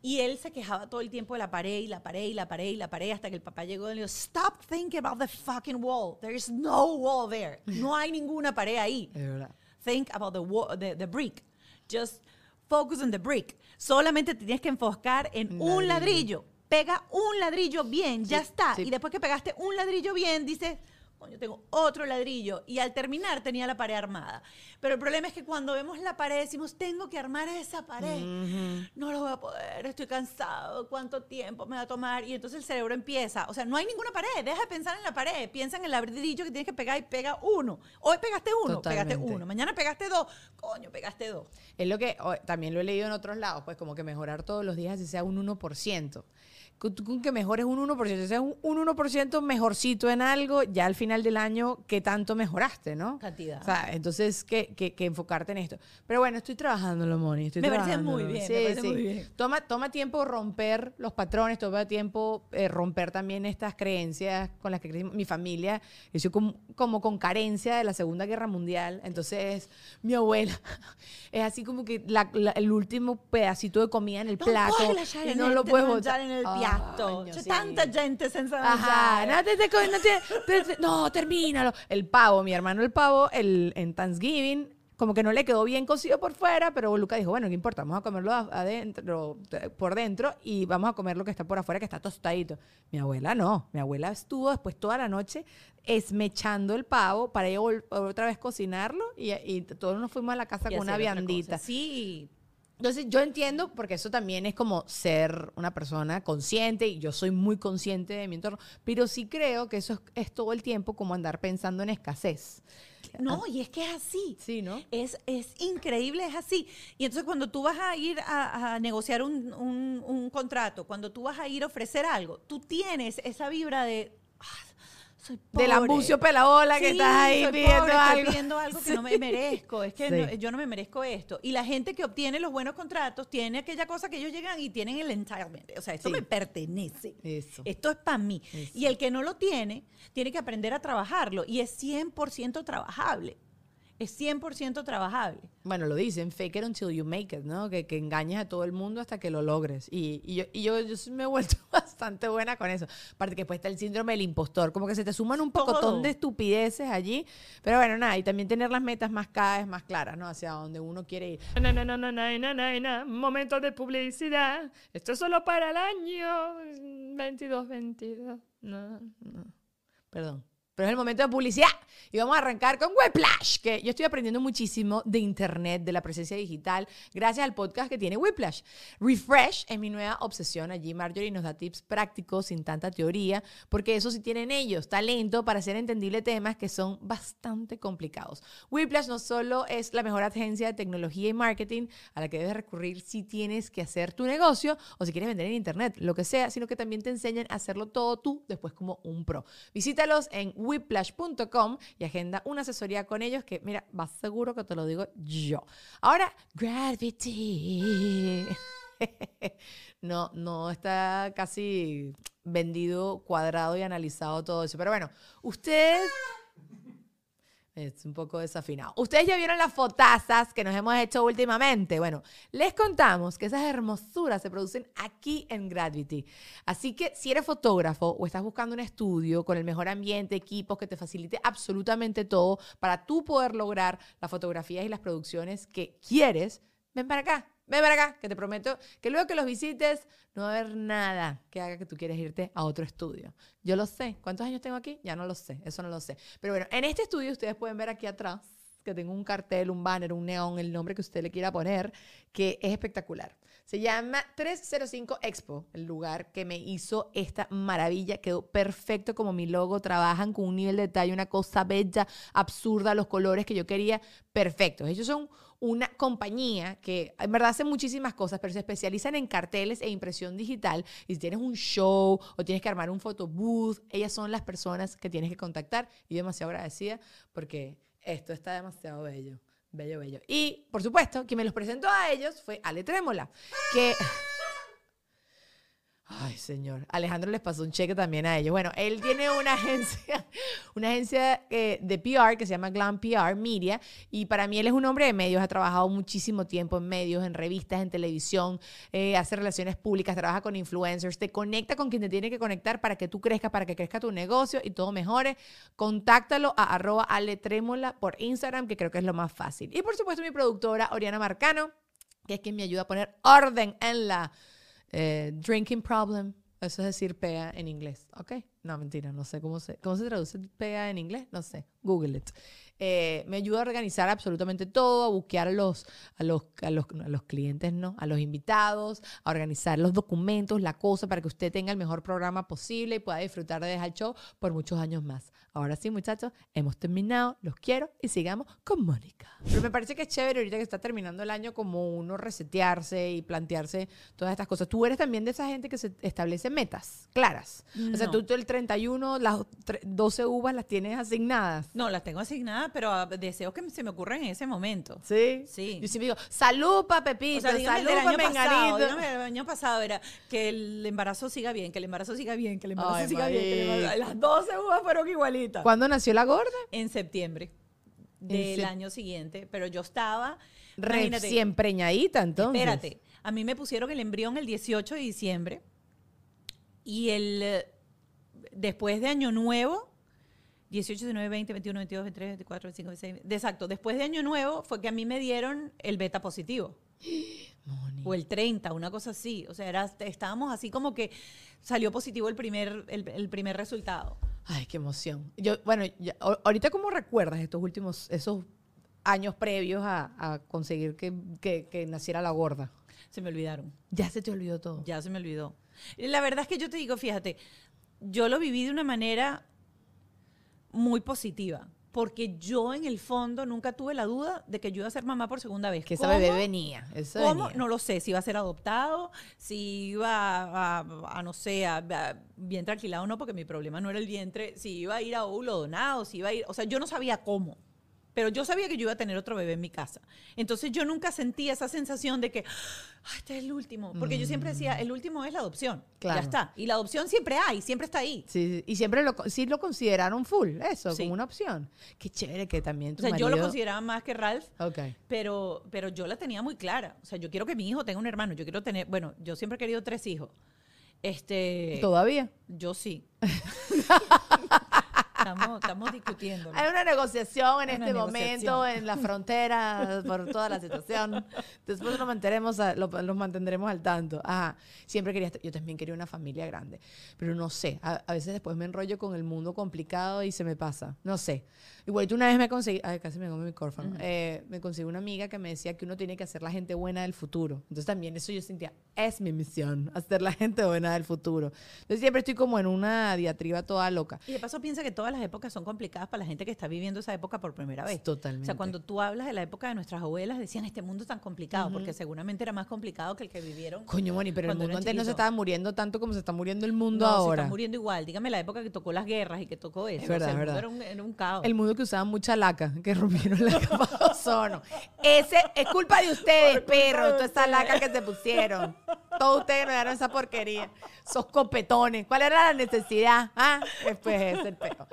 Y él se quejaba todo el tiempo de la pared y la pared y la pared y la pared hasta que el papá llegó y le dijo, stop thinking about the fucking wall. There is no wall there. No hay ninguna pared ahí. Es verdad think about the, the, brick. Just focus on the brick. Solamente te tienes que enfocar en un ladrillo. Pega un ladrillo bien, ya está. Y después que pegaste un ladrillo bien, dices, yo tengo otro ladrillo. Y al terminar tenía la pared armada. Pero el problema es que cuando vemos la pared decimos, tengo que armar esa pared. No lo voy a poder, estoy cansado, cuánto tiempo me va a tomar. Y entonces el cerebro empieza, o sea, no hay ninguna pared, deja de pensar en la pared, piensa en el ladrillo que tienes que pegar y pega uno. Hoy pegaste uno, pegaste uno. Mañana pegaste dos, coño, pegaste dos. Es lo que también lo he leído en otros lados, pues como que mejorar todos los días si sea un 1% con que mejores un 1%, si sea un, 1% mejorcito en algo, ya al final del año, ¿qué tanto mejoraste, no? Cantidad. O sea, entonces, ¿qué, qué, enfocarte en esto. Pero bueno, estoy trabajando, lo Moni. Estoy me parece muy bien, sí, me parece muy bien. Toma, toma tiempo romper los patrones, toma tiempo eh, romper también estas creencias con las que crecimos. Mi familia, yo soy como, como, con carencia de la Segunda Guerra Mundial, entonces mi abuela *laughs* es así como que el último pedacito de comida en el plato y no lo puedes botar en el piano tanta gente senza Ajá, no, termínalo. El pavo, mi hermano el pavo, el, en Thanksgiving, como que no le quedó bien cocido por fuera, pero Luca dijo, bueno, no importa, vamos a comerlo adentro, por dentro y vamos a comer lo que está por afuera, que está tostadito. Mi abuela no, mi abuela estuvo después toda la noche esmechando el pavo para ir otra vez cocinarlo y, todos nos fuimos a la casa con una viandita. Sí, entonces yo entiendo, porque eso también es como ser una persona consciente, y yo soy muy consciente de mi entorno, pero sí creo que eso es, todo el tiempo como andar pensando en escasez. No, y es que es así. Sí, ¿no? Es, es increíble, es así. Y entonces cuando tú vas a ir a, negociar un, un, contrato, cuando tú vas a ir a ofrecer algo, tú tienes esa vibra de... Ah, soy pobre. Del ambucio pelabola que estás ahí pidiendo algo. pidiendo algo que *laughs* no me merezco. Es que yo no me merezco esto. Y la gente que obtiene los buenos contratos tiene aquella cosa que ellos llegan y tienen el entitlement. O sea, esto me pertenece. Esto es para mí. Y el que no lo tiene, tiene que aprender a trabajarlo. Y es 100% trabajable es 100% trabajable. Bueno, lo dicen, fake it until you make it, ¿no? Que, que engañes a todo el mundo hasta que lo logres. Y, y, yo, y yo, yo, me he vuelto *laughs* bastante buena con eso. Aparte que después está el síndrome del impostor, como que se te suman un pocotón de estupideces allí. Pero bueno, nada, y también tener las metas más cada vez más claras, ¿no? Hacia donde uno quiere ir. No, no, no, no, no, Momento de publicidad. Esto es solo para el año 22, 22. No, no. Perdón. Pero es el momento de publicidad. Y vamos a arrancar con Whiplash, que yo estoy aprendiendo muchísimo de Internet, de la presencia digital, gracias al podcast que tiene Whiplash. Refresh es mi nueva obsesión. Allí Marjorie nos da tips prácticos sin tanta teoría, porque eso sí tienen ellos, talento para hacer entendible temas que son bastante complicados. Whiplash no solo es la mejor agencia de tecnología y marketing a la que debes recurrir si tienes que hacer tu negocio o si quieres vender en Internet, lo que sea, sino que también te enseñan a hacerlo todo tú después como un pro. Visítalos en whiplash.com y agenda una asesoría con ellos que, mira, va seguro que te lo digo yo. Ahora, Gravity. *laughs* no, no está casi vendido, cuadrado y analizado todo eso. Pero bueno, ustedes es un poco desafinado. Ustedes ya vieron las fotazas que nos hemos hecho últimamente. Bueno, les contamos que esas hermosuras se producen aquí en Gravity. Así que si eres fotógrafo o estás buscando un estudio con el mejor ambiente, equipos que te facilite absolutamente todo para tú poder lograr las fotografías y las producciones que quieres, ven para acá. Ven para acá, que te prometo que luego que los visites no va a haber nada que haga que tú quieras irte a otro estudio. Yo lo sé. ¿Cuántos años tengo aquí? Ya no lo sé. Eso no lo sé. Pero bueno, en este estudio ustedes pueden ver aquí atrás que tengo un cartel, un banner, un neón, el nombre que usted le quiera poner, que es espectacular. Se llama 305 Expo, el lugar que me hizo esta maravilla. Quedó perfecto como mi logo. Trabajan con un nivel de detalle, una cosa bella, absurda, los colores que yo quería, perfectos. Ellos son una compañía que en verdad hace muchísimas cosas, pero se especializan en carteles e impresión digital. Y si tienes un show o tienes que armar un photobooth, ellas son las personas que tienes que contactar. Y demasiado agradecida porque esto está demasiado bello. Bello, bello. Y, por supuesto, quien me los presentó a ellos fue Ale Trémola, que... Ay, señor. Alejandro les pasó un cheque también a ellos. Bueno, él tiene una *laughs* agencia, una agencia eh, de PR que se llama Glam PR Media. Y para mí él es un hombre de medios. Ha trabajado muchísimo tiempo en medios, en revistas, en televisión. Eh, hace relaciones públicas, trabaja con influencers. Te conecta con quien te tiene que conectar para que tú crezcas, para que crezca tu negocio y todo mejore. Contáctalo a arroba aletrémola por Instagram, que creo que es lo más fácil. Y por supuesto mi productora, Oriana Marcano, que es quien me ayuda a poner orden en la eh, drinking problem, eso es decir pea en inglés, ¿ok? No, mentira, no sé cómo se, cómo se traduce pea en inglés, no sé, Google it. Eh, me ayuda a organizar absolutamente todo, a buquear a los, a, los, a, los, a los clientes, ¿no? A los invitados, a organizar los documentos, la cosa, para que usted tenga el mejor programa posible y pueda disfrutar de dejar show por muchos años más. Ahora sí, muchachos, hemos terminado, los quiero y sigamos con Mónica. Pero me parece que es chévere ahorita que está terminando el año como uno resetearse y plantearse todas estas cosas. Tú eres también de esa gente que se establece metas claras. O sea, tú, tú el 31, las 12 uvas las tienes asignadas. No, las tengo asignadas, pero ah, deseo que se me ocurran en ese momento. Sí. Sí. Yo siempre digo, salud pa Pepito, salud pa Menganito. el año pasado era que el embarazo siga bien, que el embarazo siga bien, que el embarazo siga bien. Las 12 uvas fueron igualitas. ¿Cuándo nació la gorda? En septiembre del año siguiente, pero yo estaba recién preñadita entonces. Espérate, a mí me pusieron el embrión el 18 de diciembre y el después de Año Nuevo 18, 19, 20, 21, 22, 23, 24, 25, 26. Exacto. Después de Año Nuevo fue que a mí me dieron el beta positivo. *gasps* O el 30, una cosa así. O sea, era, estábamos así como que salió positivo el primer, el, primer resultado. Ay, qué emoción. Yo, bueno, ahorita cómo recuerdas estos últimos, esos años previos a, conseguir que, que, naciera la gorda? Se me olvidaron. Ya se te olvidó todo. Ya se me olvidó. La verdad es que yo te digo, fíjate, yo lo viví de una manera muy positiva. Porque yo en el fondo nunca tuve la duda de que yo iba a ser mamá por segunda vez. Que esa bebé venía. ¿Cómo? No lo sé. Si iba a ser adoptado, si iba a, no sé, a, vientre alquilado o no, porque mi problema no era el vientre. Si iba a ir a óvulo donado, si iba a ir. O sea, yo no sabía cómo. Pero yo sabía que yo iba a tener otro bebé en mi casa. Entonces yo nunca sentí esa sensación de que, este es el último. Porque yo siempre decía, el último es la adopción. Ya está. Y la adopción siempre hay, siempre está ahí. Sí, y siempre lo, sí lo consideraron full, eso, como una opción. Qué chévere que también tu O sea, yo lo consideraba más que Ralph. Ok. Pero, pero yo la tenía muy clara. O sea, yo quiero que mi hijo tenga un hermano. Yo quiero tener, bueno, yo siempre he querido tres hijos. Este. ¿Todavía? Yo sí. *laughs* Estamos, discutiendo. Hay una negociación en este momento en la frontera por toda la situación. Después nos mantendremos, lo, mantendremos al tanto. Ajá. Siempre quería, yo también quería una familia grande, pero no sé. A, veces después me enrollo con el mundo complicado y se me pasa. No sé. Igual tú una vez me conseguí, ay, casi me mi micrófono. Eh, me conseguí una amiga que me decía que uno tiene que hacer la gente buena del futuro. Entonces también eso yo sentía, es mi misión, hacer la gente buena del futuro. Entonces siempre estoy como en una diatriba toda loca. Y de paso piensa que todas las épocas son complicadas para la gente que está viviendo esa época por primera vez. Totalmente. O sea, cuando tú hablas de la época de nuestras abuelas, decían, este mundo es tan complicado, porque seguramente era más complicado que el que vivieron. Coño, Moni, pero el mundo antes no se estaba muriendo tanto como se está muriendo el mundo ahora. Se está muriendo igual. Dígame la época que tocó las guerras y que tocó eso. Es verdad, el verdad. Mundo era, un, caos. El mundo que usaba mucha laca, que rompieron la capa de *laughs* ozono. Ese es culpa de ustedes, perro. Toda esa laca que se pusieron. Todos ustedes no dieron esa porquería. Esos copetones. ¿Cuál era la necesidad? ¿Ah? Después es el perro.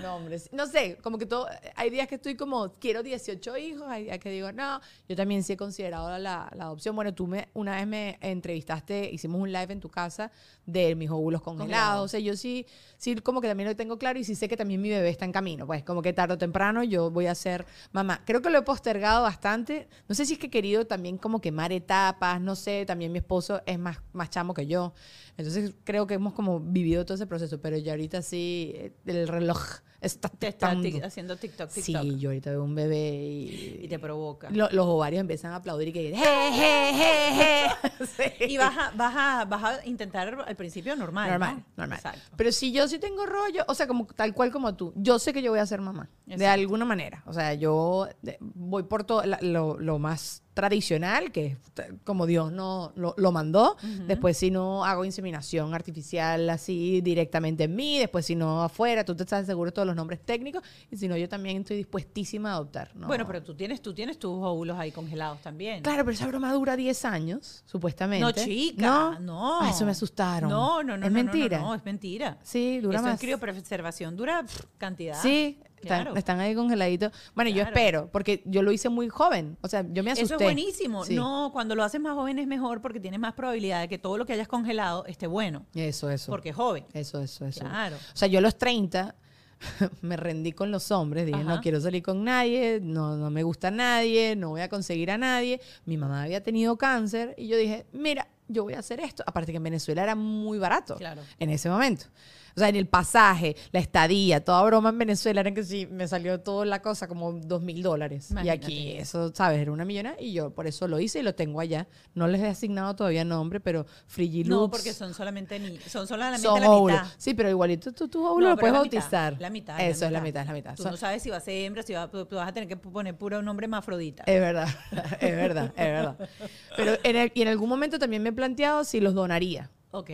No, hombre, no sé, como que todo, hay días que estoy como, quiero 18 hijos, hay días que digo, no, yo también sí he considerado la, la adopción. Bueno, tú me, una vez me entrevistaste, hicimos un live en tu casa de mis óvulos congelados, o sea, yo sí, sí como que también lo tengo claro y sí sé que también mi bebé está en camino, pues como que tarde o temprano yo voy a ser mamá. Creo que lo he postergado bastante, no sé si es que he querido también como quemar etapas, no sé, también mi esposo es más, más chamo que yo, entonces creo que hemos como vivido todo ese proceso, pero ya ahorita sí, eh, el reloj está, te está haciendo TikTok, TikTok. Sí, yo ahorita veo un bebé y, y te provoca. los ovarios empiezan a aplaudir y que je, je, je, je. *laughs* Y vas a, vas, a, vas a intentar al principio normal. Normal, normal. Pero si yo sí tengo rollo, o sea, como tal cual como tú, yo sé que yo voy a ser mamá. De alguna manera. O sea, yo voy por todo lo, lo más tradicional, que como Dios no lo, mandó. Después si no hago inseminación artificial así directamente en mí, después si no afuera, tú te estás seguro de todos los nombres técnicos, y si no, yo también estoy dispuestísima a adoptar. Bueno, pero tú tienes, tú tienes tus óvulos ahí congelados también. Claro, pero esa broma dura 10 años, supuestamente. No, chica, no. eso me asustaron. No, no, no. Es mentira. No, es mentira. Sí, dura más. Eso en criopreservación dura cantidad. Sí, están, ahí congeladitos. Bueno, yo espero, porque yo lo hice muy joven. O sea, yo me asusté. Eso es buenísimo. No, cuando lo haces más joven es mejor porque tienes más probabilidad de que todo lo que hayas congelado esté bueno. Eso, eso. Porque es joven. Eso, eso, eso. Claro. O sea, yo a los 30 *laughs* me rendí con los hombres. Dije, no quiero salir con nadie, no, no me gusta nadie, no voy a conseguir a nadie. Mi mamá había tenido cáncer y yo dije, mira, yo voy a hacer esto. Aparte que en Venezuela era muy barato claro. en ese momento. O sea, en el pasaje, la estadía, toda broma en Venezuela era que sí, me salió toda la cosa como dos mil dólares. Y aquí eso, ¿sabes? Era una millona y yo por eso lo hice y lo tengo allá. No les he asignado todavía nombre, pero Frigilux. No, porque son solamente ni, son solamente la mitad. Sí, pero igualito tú tu óvulo lo puedes bautizar. la mitad. Eso es la mitad, es la mitad. Tú no sabes si va a ser hembra, si va, tú vas a tener que poner puro nombre mafrodita. Es verdad, *laughs* es verdad, es verdad. Pero en, y en algún momento también me planteado si los donaría.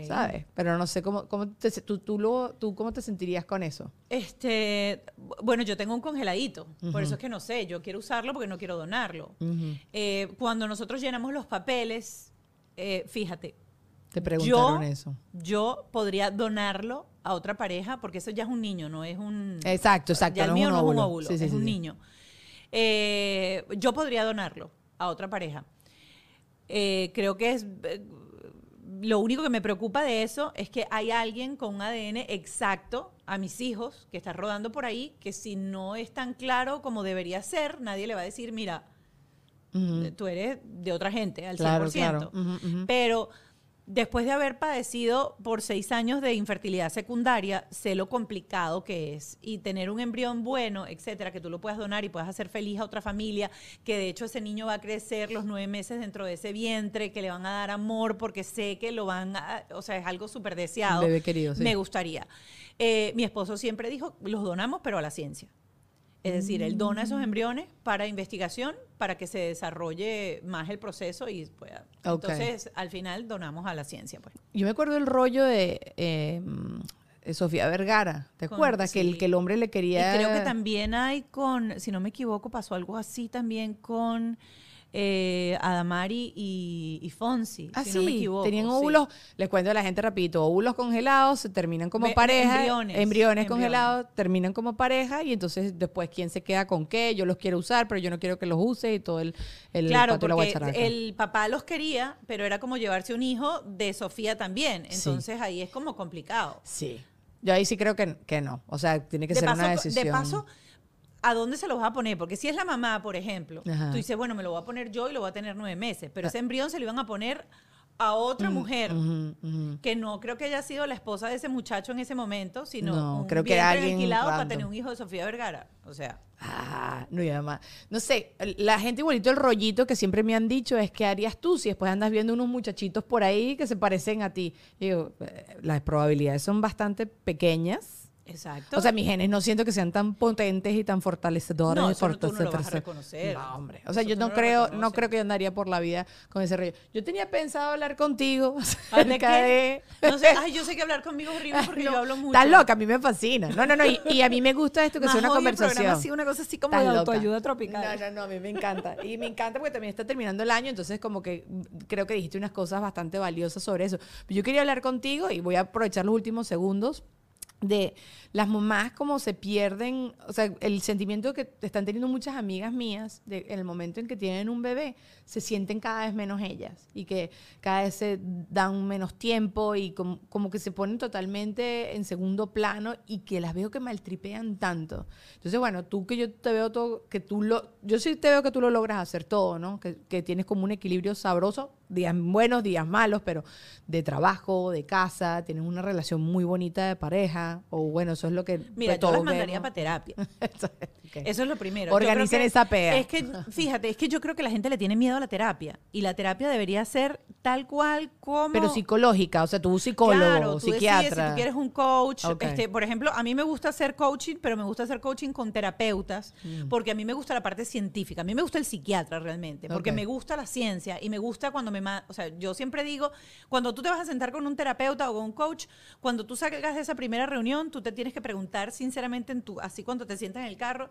¿Sabes? Pero no sé cómo, cómo te, tú, tú, luego, tú cómo te sentirías con eso. Este, bueno, yo tengo un congeladito, por eso es que no sé, yo quiero usarlo porque no quiero donarlo. Eh, cuando nosotros llenamos los papeles, eh, fíjate. Te preguntaron eso. Yo podría donarlo a otra pareja porque eso ya es un niño, no es un... Exacto, exacto. Ya el mío no es un óvulo, es un niño. Eh, yo podría donarlo a otra pareja. creo que es lo único que me preocupa de eso es que hay alguien con un ADN exacto a mis hijos que está rodando por ahí, que si no es tan claro como debería ser, nadie le va a decir, mira, tú eres de otra gente al 100%. Pero después de haber padecido por seis años de infertilidad secundaria, sé lo complicado que es. Y tener un embrión bueno, etcétera, que tú lo puedas donar y puedas hacer feliz a otra familia, que de hecho ese niño va a crecer los nueve meses dentro de ese vientre, que le van a dar amor porque sé que lo van a. O sea, es algo súper deseado. Bebé querido, Me gustaría. Eh, mi esposo siempre dijo: los donamos, pero a la ciencia. Es decir, él dona esos embriones para investigación, para que se desarrolle más el proceso y pueda. Entonces, al final donamos a la ciencia. Pues. Yo me acuerdo del rollo de em, Sofía Vergara, ¿te acuerdas? Que, el, que el hombre le quería... Y creo que también hay con, si no me equivoco, pasó algo así también con eh, Adamari y, Fonsi, ah, si sí, no me equivoco. Tenían óvulos, les cuento a la gente rapidito, óvulos congelados, se terminan como pareja, embriones, congelados, terminan como pareja y entonces después quién se queda con qué, yo los quiero usar, pero yo no quiero que los use y todo el, el Claro, porque el papá los quería, pero era como llevarse un hijo de Sofía también, entonces ahí es como complicado. Sí. Yo ahí sí creo que, que no. O sea, tiene que ser una decisión. De paso, ¿a dónde se lo vas a poner? Porque si es la mamá, por ejemplo, tú dices, bueno, me lo voy a poner yo y lo voy a tener nueve meses, pero ah. ese embrión se lo iban a poner a otra mujer que no creo que haya sido la esposa de ese muchacho en ese momento, sino no, un creo que alguien alquilado para tener un hijo de Sofía Vergara. O sea. Ah, no, y además, no sé, la gente igualito el rollito que siempre me han dicho es que harías tú si después andas viendo unos muchachitos por ahí que se parecen a ti. digo, eh, las probabilidades son bastante pequeñas Exacto. O sea, mis genes no siento que sean tan potentes y tan fortalecedores. No, eso tú no lo vas a reconocer. No, hombre. O sea, yo no, creo, no creo que yo andaría por la vida con ese rollo. Yo tenía pensado hablar contigo *laughs* de... No sé, *laughs* ay, yo sé que hablar conmigo es horrible porque yo hablo mucho. Estás loca, a mí me fascina. No, no, no. Y, a mí me gusta esto que *laughs* sea una conversación. así, una cosa así como de autoayuda tropical. No, no, no, a mí me encanta. Y me encanta porque también está terminando el año, entonces como que creo que dijiste unas cosas bastante valiosas sobre eso. Yo quería hablar contigo y voy a aprovechar los últimos segundos de las mamás como se pierden, o sea, el sentimiento que están teniendo muchas amigas mías de, en el momento en que tienen un bebé, se sienten cada vez menos ellas y que cada vez se dan menos tiempo y como, como que se ponen totalmente en segundo plano y que las veo que maltripean tanto. Entonces, bueno, tú que yo te veo todo, que tú lo, yo sí te veo que tú lo logras hacer todo, ¿no? Que, que tienes como un equilibrio sabroso, días buenos, días malos, pero de trabajo, de casa, tienes una relación muy bonita de pareja, o bueno, eso es lo que... Mira, yo las mandaría para terapia. *laughs* Eso es lo primero. Organicen esa pea. Es que, fíjate, es que yo creo que la gente le tiene miedo a la terapia. Y la terapia debería ser tal cual como... Pero psicológica, o sea, tú psicólogo, claro, tú psiquiatra. si tú quieres un coach. Este, por ejemplo, a mí me gusta hacer coaching, pero me gusta hacer coaching con terapeutas, mm. porque a mí me gusta la parte científica. A mí me gusta el psiquiatra realmente, porque me gusta la ciencia y me gusta cuando me... O sea, yo siempre digo, cuando tú te vas a sentar con un terapeuta o con un coach, cuando tú salgas de esa primera reunión, tú te tienes que preguntar sinceramente en tu, así cuando te sientas en el carro,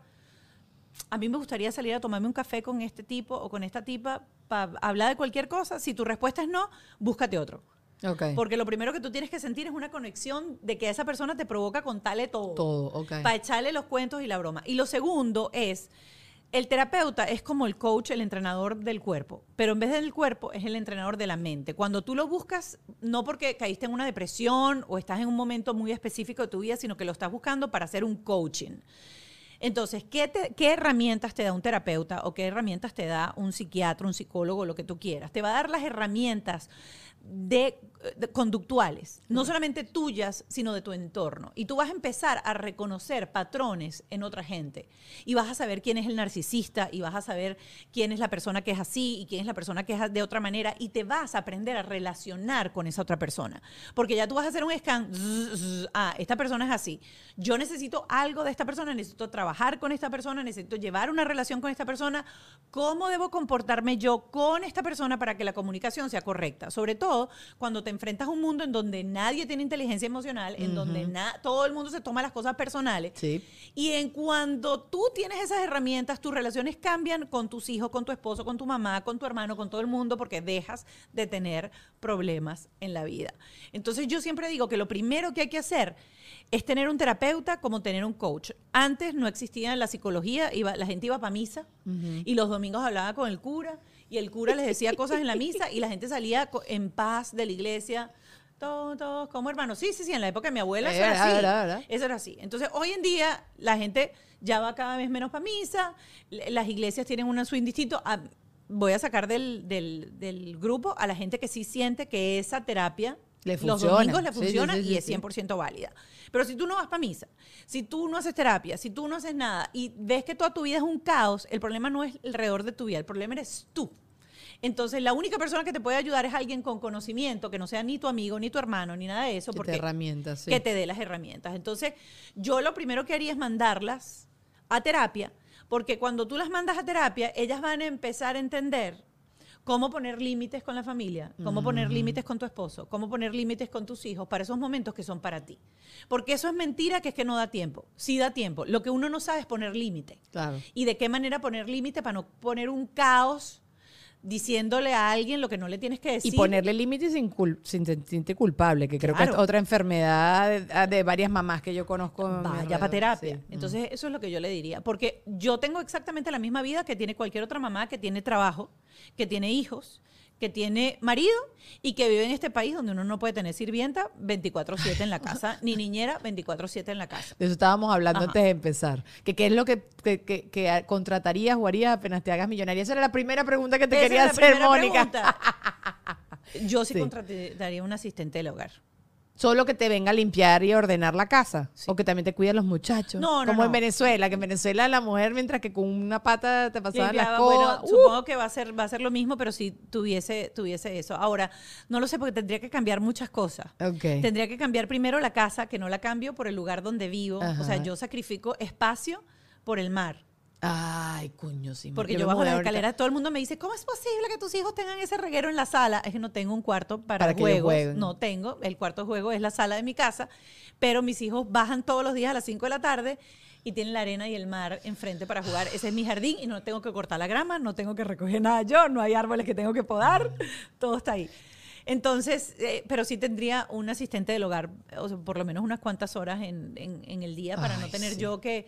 a mí me gustaría salir a tomarme un café con este tipo o con esta tipa para hablar de cualquier cosa. Si tu respuesta es no, búscate otro. Porque lo primero que tú tienes que sentir es una conexión de que esa persona te provoca contarle todo. Todo, Para echarle los cuentos y la broma. Y lo segundo es, el terapeuta es como el coach, el entrenador del cuerpo, pero en vez del cuerpo es el entrenador de la mente. Cuando tú lo buscas, no porque caíste en una depresión o estás en un momento muy específico de tu vida, sino que lo estás buscando para hacer un coaching. Entonces, ¿qué, ¿qué, herramientas te da un terapeuta o qué herramientas te da un psiquiatra, un psicólogo, lo que tú quieras? Te va a dar las herramientas de, conductuales, no solamente tuyas, sino de tu entorno. Y tú vas a empezar a reconocer patrones en otra gente. Y vas a saber quién es el narcisista y vas a saber quién es la persona que es así y quién es la persona que es de otra manera. Y te vas a aprender a relacionar con esa otra persona. Porque ya tú vas a hacer un scan. ah, esta persona es así. Yo necesito algo de esta persona, necesito trabajar con esta persona, necesito llevar una relación con esta persona. ¿Cómo debo comportarme yo con esta persona para que la comunicación sea correcta? Sobre todo cuando te enfrentas a un mundo en donde nadie tiene inteligencia emocional, en donde todo el mundo se toma las cosas personales. Y en cuando tú tienes esas herramientas, tus relaciones cambian con tus hijos, con tu esposo, con tu mamá, con tu hermano, con todo el mundo, porque dejas de tener problemas en la vida. Entonces yo siempre digo que lo primero que hay que hacer es tener un terapeuta como tener un coach. Antes no existía la psicología, iba, la gente iba para misa y los domingos hablaba con el cura y el cura les decía cosas en la misa y la gente salía en paz de la iglesia. Todos, como hermanos. Sí, sí, sí, en la época de mi abuela eso era, así. Eso era así. Entonces, hoy en día la gente ya va cada vez menos para misa, las iglesias tienen un swing distinto. Ah, voy a sacar del, del, grupo a la gente que sí siente que esa terapia le los domingos le funciona y es 100% válida. Pero si tú no vas para misa, si tú no haces terapia, si tú no haces nada y ves que toda tu vida es un caos, el problema no es alrededor de tu vida, el problema eres tú. Entonces, la única persona que te puede ayudar es alguien con conocimiento, que no sea ni tu amigo, ni tu hermano, ni nada de eso. Que porque, te herramientas, Que te dé las herramientas. Entonces, yo lo primero que haría es mandarlas a terapia, porque cuando tú las mandas a terapia, ellas van a empezar a entender cómo poner límites con la familia, cómo poner límites con tu esposo, cómo poner límites con tus hijos para esos momentos que son para ti. Porque eso es mentira que es que no da tiempo. Sí da tiempo. Lo que uno no sabe es poner límite. Claro. Y de qué manera poner límite para no poner un caos diciéndole a alguien lo que no le tienes que decir. Y ponerle límites sin, sentirte culpable, que creo que es otra enfermedad de, varias mamás que yo conozco. Vaya para terapia. Entonces, eso es lo que yo le diría. Porque yo tengo exactamente la misma vida que tiene cualquier otra mamá que tiene trabajo, que tiene hijos, que tiene marido y que vive en este país donde uno no puede tener sirvienta 24/7 en la casa, ni niñera 24/7 en la casa. De eso estábamos hablando antes de empezar. Que qué es lo que, que, que, contratarías o harías apenas te hagas millonaria. Esa era la primera pregunta que te quería hacer, Mónica. *laughs* Yo sí, sí, contrataría un asistente del hogar. Solo que te venga a limpiar y ordenar la casa. O que también te cuiden los muchachos. No, no. Como en Venezuela, que en Venezuela la mujer, mientras que con una pata te pasaba la Bueno, ¡uh! supongo que va a ser, va a ser lo mismo, pero si tuviese, tuviese eso. Ahora, no lo sé porque tendría que cambiar muchas cosas. Tendría que cambiar primero la casa, que no la cambio por el lugar donde vivo. O sea, yo sacrifico espacio por el mar. Ay, coño, sí. Porque yo bajo la escalera, todo el mundo me dice, ¿cómo es posible que tus hijos tengan ese reguero en la sala? Es que no tengo un cuarto para, juegos. No tengo. El cuarto de juego es la sala de mi casa, pero mis hijos bajan todos los días a las 5 de la tarde y tienen la arena y el mar enfrente para jugar. Ese es mi jardín y no tengo que cortar la grama, no tengo que recoger nada yo, no hay árboles que tengo que podar, *laughs* todo está ahí. Entonces, eh, pero sí tendría un asistente del hogar, o sea, por lo menos unas cuantas horas en, el día para no tener yo que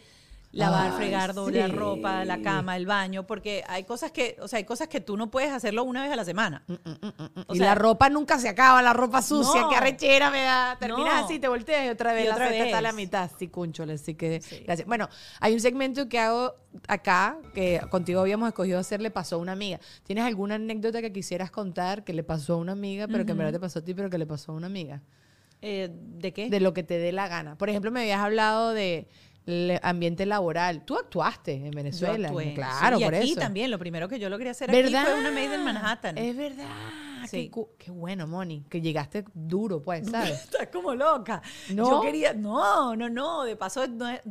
lavar, fregar, doblar ropa, la cama, el baño, porque hay cosas que, o sea, hay cosas que tú no puedes hacerlo una vez a la semana. Mm, mm, mm, y la ropa nunca se acaba, la ropa sucia, qué arrechera me da. Terminas así, te volteas y otra vez y otra vez. está a la mitad. Sí, cunchole, así que gracias. Bueno, hay un segmento que hago acá, que contigo habíamos escogido hacer, le pasó a una amiga. ¿Tienes alguna anécdota que quisieras contar que le pasó a una amiga, pero que en verdad te pasó a ti, pero que le pasó a una amiga? Eh, ¿De qué? De lo que te dé la gana. Por ejemplo, me habías hablado de ambiente laboral. Tú actuaste en Venezuela. Claro, y aquí también. Lo primero que yo logré hacer aquí fue una maid en Manhattan. Es verdad. Qué, bueno, Moni, que llegaste duro, pues, *laughs* ¿sabes? Estás como loca. No. Yo quería, no, no, no, de paso,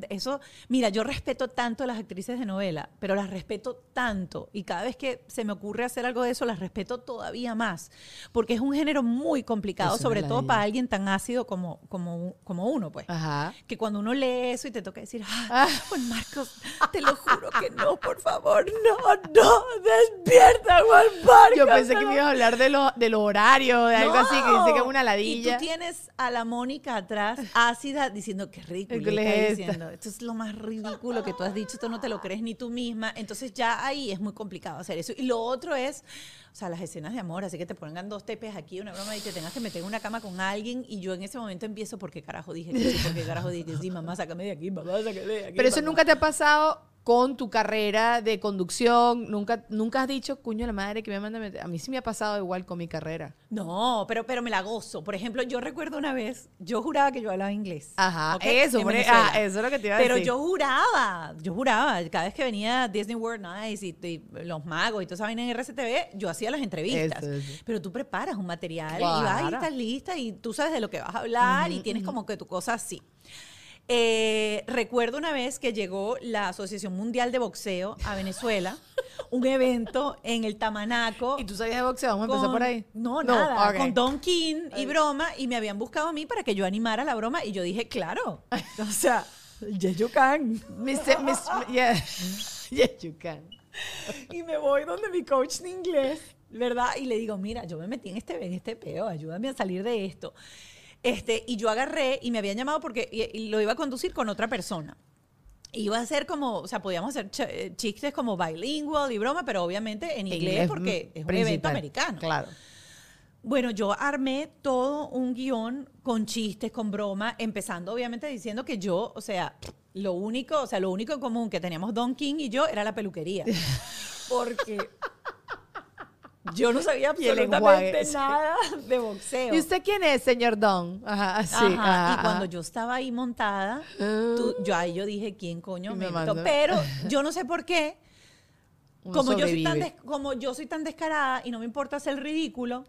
eso, mira, yo respeto tanto a las actrices de novela, pero las respeto tanto y cada vez que se me ocurre hacer algo de eso, las respeto todavía más, porque es un género muy complicado, sobre todo para alguien tan ácido como, como, como uno, pues. Ajá. Que cuando uno lee eso y te toca decir, ah, Juan Marcos, te lo juro que no, por favor, no, no, despierta, Juan Marcos. Yo pensé que me ibas a hablar de los de lo horario, de algo así, que dice que es una ladilla. Y tú tienes a la Mónica atrás, ácida, diciendo que ridículo. Diciendo, esto es lo más ridículo que tú has dicho, esto no te lo crees ni tú misma. Entonces ya ahí es muy complicado hacer eso. Y lo otro es, o sea, las escenas de amor, así que te pongan dos tepes aquí, una broma, y te tengas que meter en una cama con alguien, y yo en ese momento empiezo, ¿por qué carajo dije sí? ¿Por qué carajo dije sí? Mamá, sácame de aquí, mamá, sácame de aquí. Pero eso nunca te ha pasado con tu carrera de conducción? ¿Nunca, nunca has dicho, cuño la madre, que me manda a mí sí me ha pasado igual con mi carrera. No, pero, pero me la gozo. Por ejemplo, yo recuerdo una vez, yo juraba que yo hablaba inglés. Ajá, eso, ah, eso es lo que te iba a decir. Pero yo juraba, yo juraba, cada vez que venía Disney World Nights y, los magos y todo esa en RCTV, yo hacía las entrevistas. Pero tú preparas un material y vas y estás lista y tú sabes de lo que vas a hablar y tienes como que tu cosa así. Eh, recuerdo una vez que llegó la Asociación Mundial de Boxeo a Venezuela, un evento en el Tamanaco. ¿Y tú sabías de boxeo? Vamos a empezar por ahí. No, nada. Con Don King y broma, y me habían buscado a mí para que yo animara la broma, y yo dije, claro. *laughs* o sea, yes, you can. yes, you can. y me voy donde mi coach de inglés, ¿verdad? Y le digo, mira, yo me metí en este, en este peo, ayúdame a salir de esto. Este, y yo agarré y me habían llamado porque lo iba a conducir con otra persona. Iba a ser como, o sea, podíamos hacer eh, chistes como bilingual y broma, pero obviamente en inglés, porque es un evento americano. Claro. Bueno, yo armé todo un guion con chistes, con broma, empezando obviamente diciendo que yo, o sea, lo único, o sea, lo único en común que teníamos Don King y yo era la peluquería. *laughs* Porque yo no sabía absolutamente nada de boxeo. ¿Y usted quién es, señor Don? Ajá, sí. y cuando yo estaba ahí montada, yo ahí yo dije, ¿quién coño me, Pero *laughs* yo no sé por qué. como yo, soy tan como yo soy tan descarada y no me importa hacer ridículo,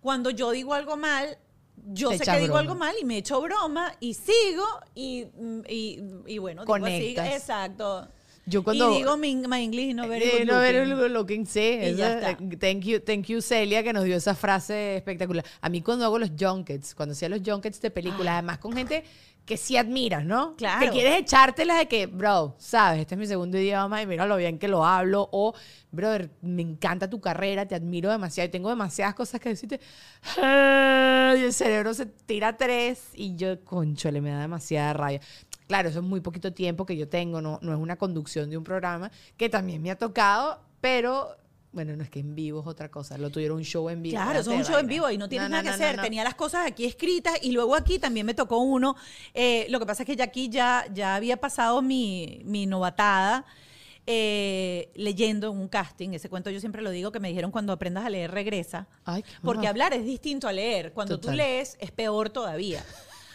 cuando yo digo algo mal, yo sé que digo algo mal y me echo broma y sigo y, y, bueno, digo así, exacto. Yo cuando, y digo my, English no very eh, good no looking. looking sí. Y ya está. Thank you, thank you Celia que nos dio esa frase espectacular. A mí cuando hago los junkets, cuando hacía los junkets de películas, además con gente que sí admiras, ¿no? Claro. Que quieres echártelas de que, bro, sabes, este es mi segundo idioma y mira lo bien que lo hablo. O, brother, me encanta tu carrera, te admiro demasiado y tengo demasiadas cosas que decirte. *laughs* Y el cerebro se tira tres y yo, concho, le me da demasiada rabia. Claro, eso es muy poquito tiempo que yo tengo, no, no es una conducción de un programa, que también me ha tocado, pero Bueno, no es que en vivo es otra cosa. Lo tuvieron un show en vivo. Claro, es un show en vivo y no tienes nada que hacer. Tenía las cosas aquí escritas y luego aquí también me tocó uno. Eh, lo que pasa es que ya aquí ya, ya había pasado mi, mi novatada. Eh, leyendo en un casting. Ese cuento yo siempre lo digo que me dijeron cuando aprendas a leer regresa. porque hablar es distinto a leer. Cuando tú lees es peor todavía.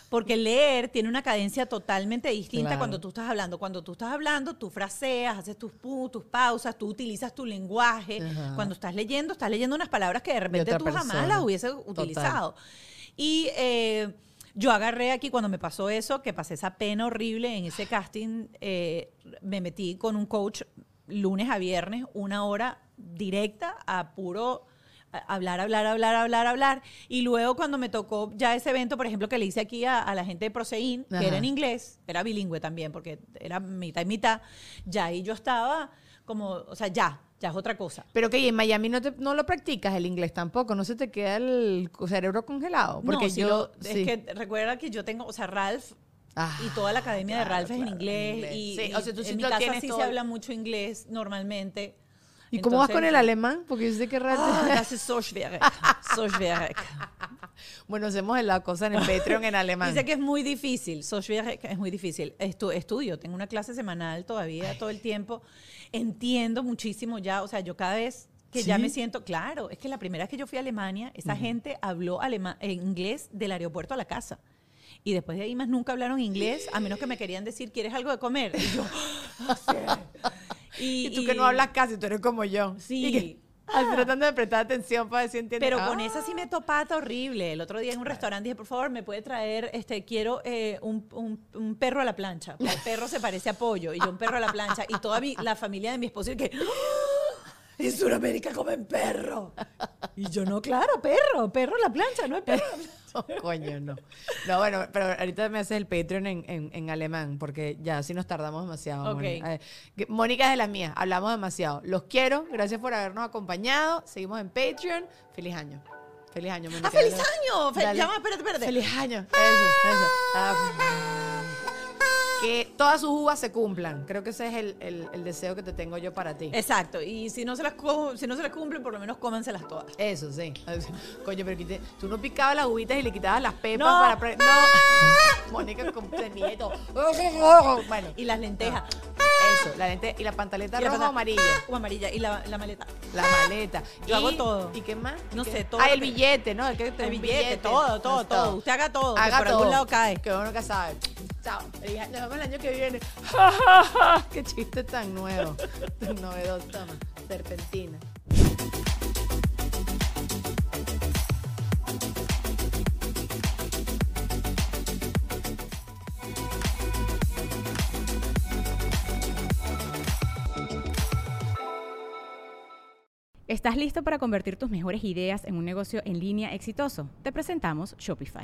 Porque leer tiene una cadencia totalmente distinta cuando tú estás hablando. Cuando tú estás hablando, tú fraseas, haces tus, tus pausas, tú utilizas tu lenguaje. Cuando estás leyendo, estás leyendo unas palabras que de repente tú jamás las hubieses utilizado. Y eh, yo agarré aquí cuando me pasó eso, que pasé esa pena horrible en ese casting, eh, me metí con un coach lunes a viernes, una hora directa a puro hablar, hablar, hablar, hablar, hablar. Y luego cuando me tocó ya ese evento, por ejemplo, que le hice aquí a, la gente de Prosein, que era en inglés, era bilingüe también, porque era mitad y mitad, ya ahí yo estaba como, o sea, ya, ya es otra cosa. Pero que en Miami no, te, no lo practicas el inglés tampoco, no se te queda el cerebro congelado. Porque yo. es que recuerda que yo tengo, o sea, Ralph ah, y toda la academia de Ralph es en inglés. Y, o sea, tú en mi casa sí se habla mucho inglés normalmente. ¿Y cómo vas con el alemán? Porque yo sé que. Ah, das *laughs* ist so schwierig. So schwierig. Bueno, hacemos la cosa en el Patreon en alemán. Dice que es muy difícil. So schwierig es muy difícil. Estu estudio, tengo una clase semanal todavía, todo el tiempo. Entiendo muchísimo ya. O sea, yo cada vez que ya me siento, claro, es que la primera vez que yo fui a Alemania, esa gente habló alemán, inglés del aeropuerto a la casa. Y después de ahí más nunca hablaron inglés, a menos que me querían decir, ¿quieres algo de comer? Y yo, *laughs* ah, y, tú que no hablas casi, tú eres como yo. Sí. tratando de prestar atención para ver si entiendes. Pero con esa sí me topata horrible. El otro día en un restaurante dije, por favor, me puede traer, este, quiero eh, un, un, perro a la plancha. El perro se parece a pollo y yo un perro a la plancha. Y toda la familia de mi esposo y que, ¡Ah! En Sudamérica comen perro. Y yo, no, claro, perro, perro la plancha, no es perro. *laughs* coño, no. No, bueno, pero ahorita me haces el Patreon en, en, alemán, porque ya así nos tardamos demasiado. Mónica es de las mías, hablamos demasiado. Los quiero, gracias por habernos acompañado. Seguimos en Patreon. Feliz año. Feliz año, Mónica. ¡Ah, feliz año! espérate, espérate. Feliz año. Eso, eso. Ah, que todas sus uvas se cumplan. Creo que ese es el, el, deseo que te tengo yo para ti. Exacto. Y si no se las si no se las cumplen, por lo menos cómanselas todas. Eso, sí. Coño, pero tú no picabas las uvitas y le quitabas las pepas para... No. *laughs* Mónica con nieto. *laughs* Bueno. Y las lentejas. Eso, la lente y la pantaleta roja o amarilla. O *gasps* amarilla. Y la, la maleta. La maleta. Yo hago todo. ¿Y qué más? No sé, todo. Ah, el billete, ¿no? El, billete, todo, todo, todo, Usted haga todo. Haga por todo. algún lado cae. Que uno nunca sabe. Chao. Nos vemos el año que viene. *laughs* Qué chiste tan nuevo. *laughs* Tan novedoso. Toma. Serpentina. ¿Estás listo para convertir tus mejores ideas en un negocio en línea exitoso? Te presentamos Shopify.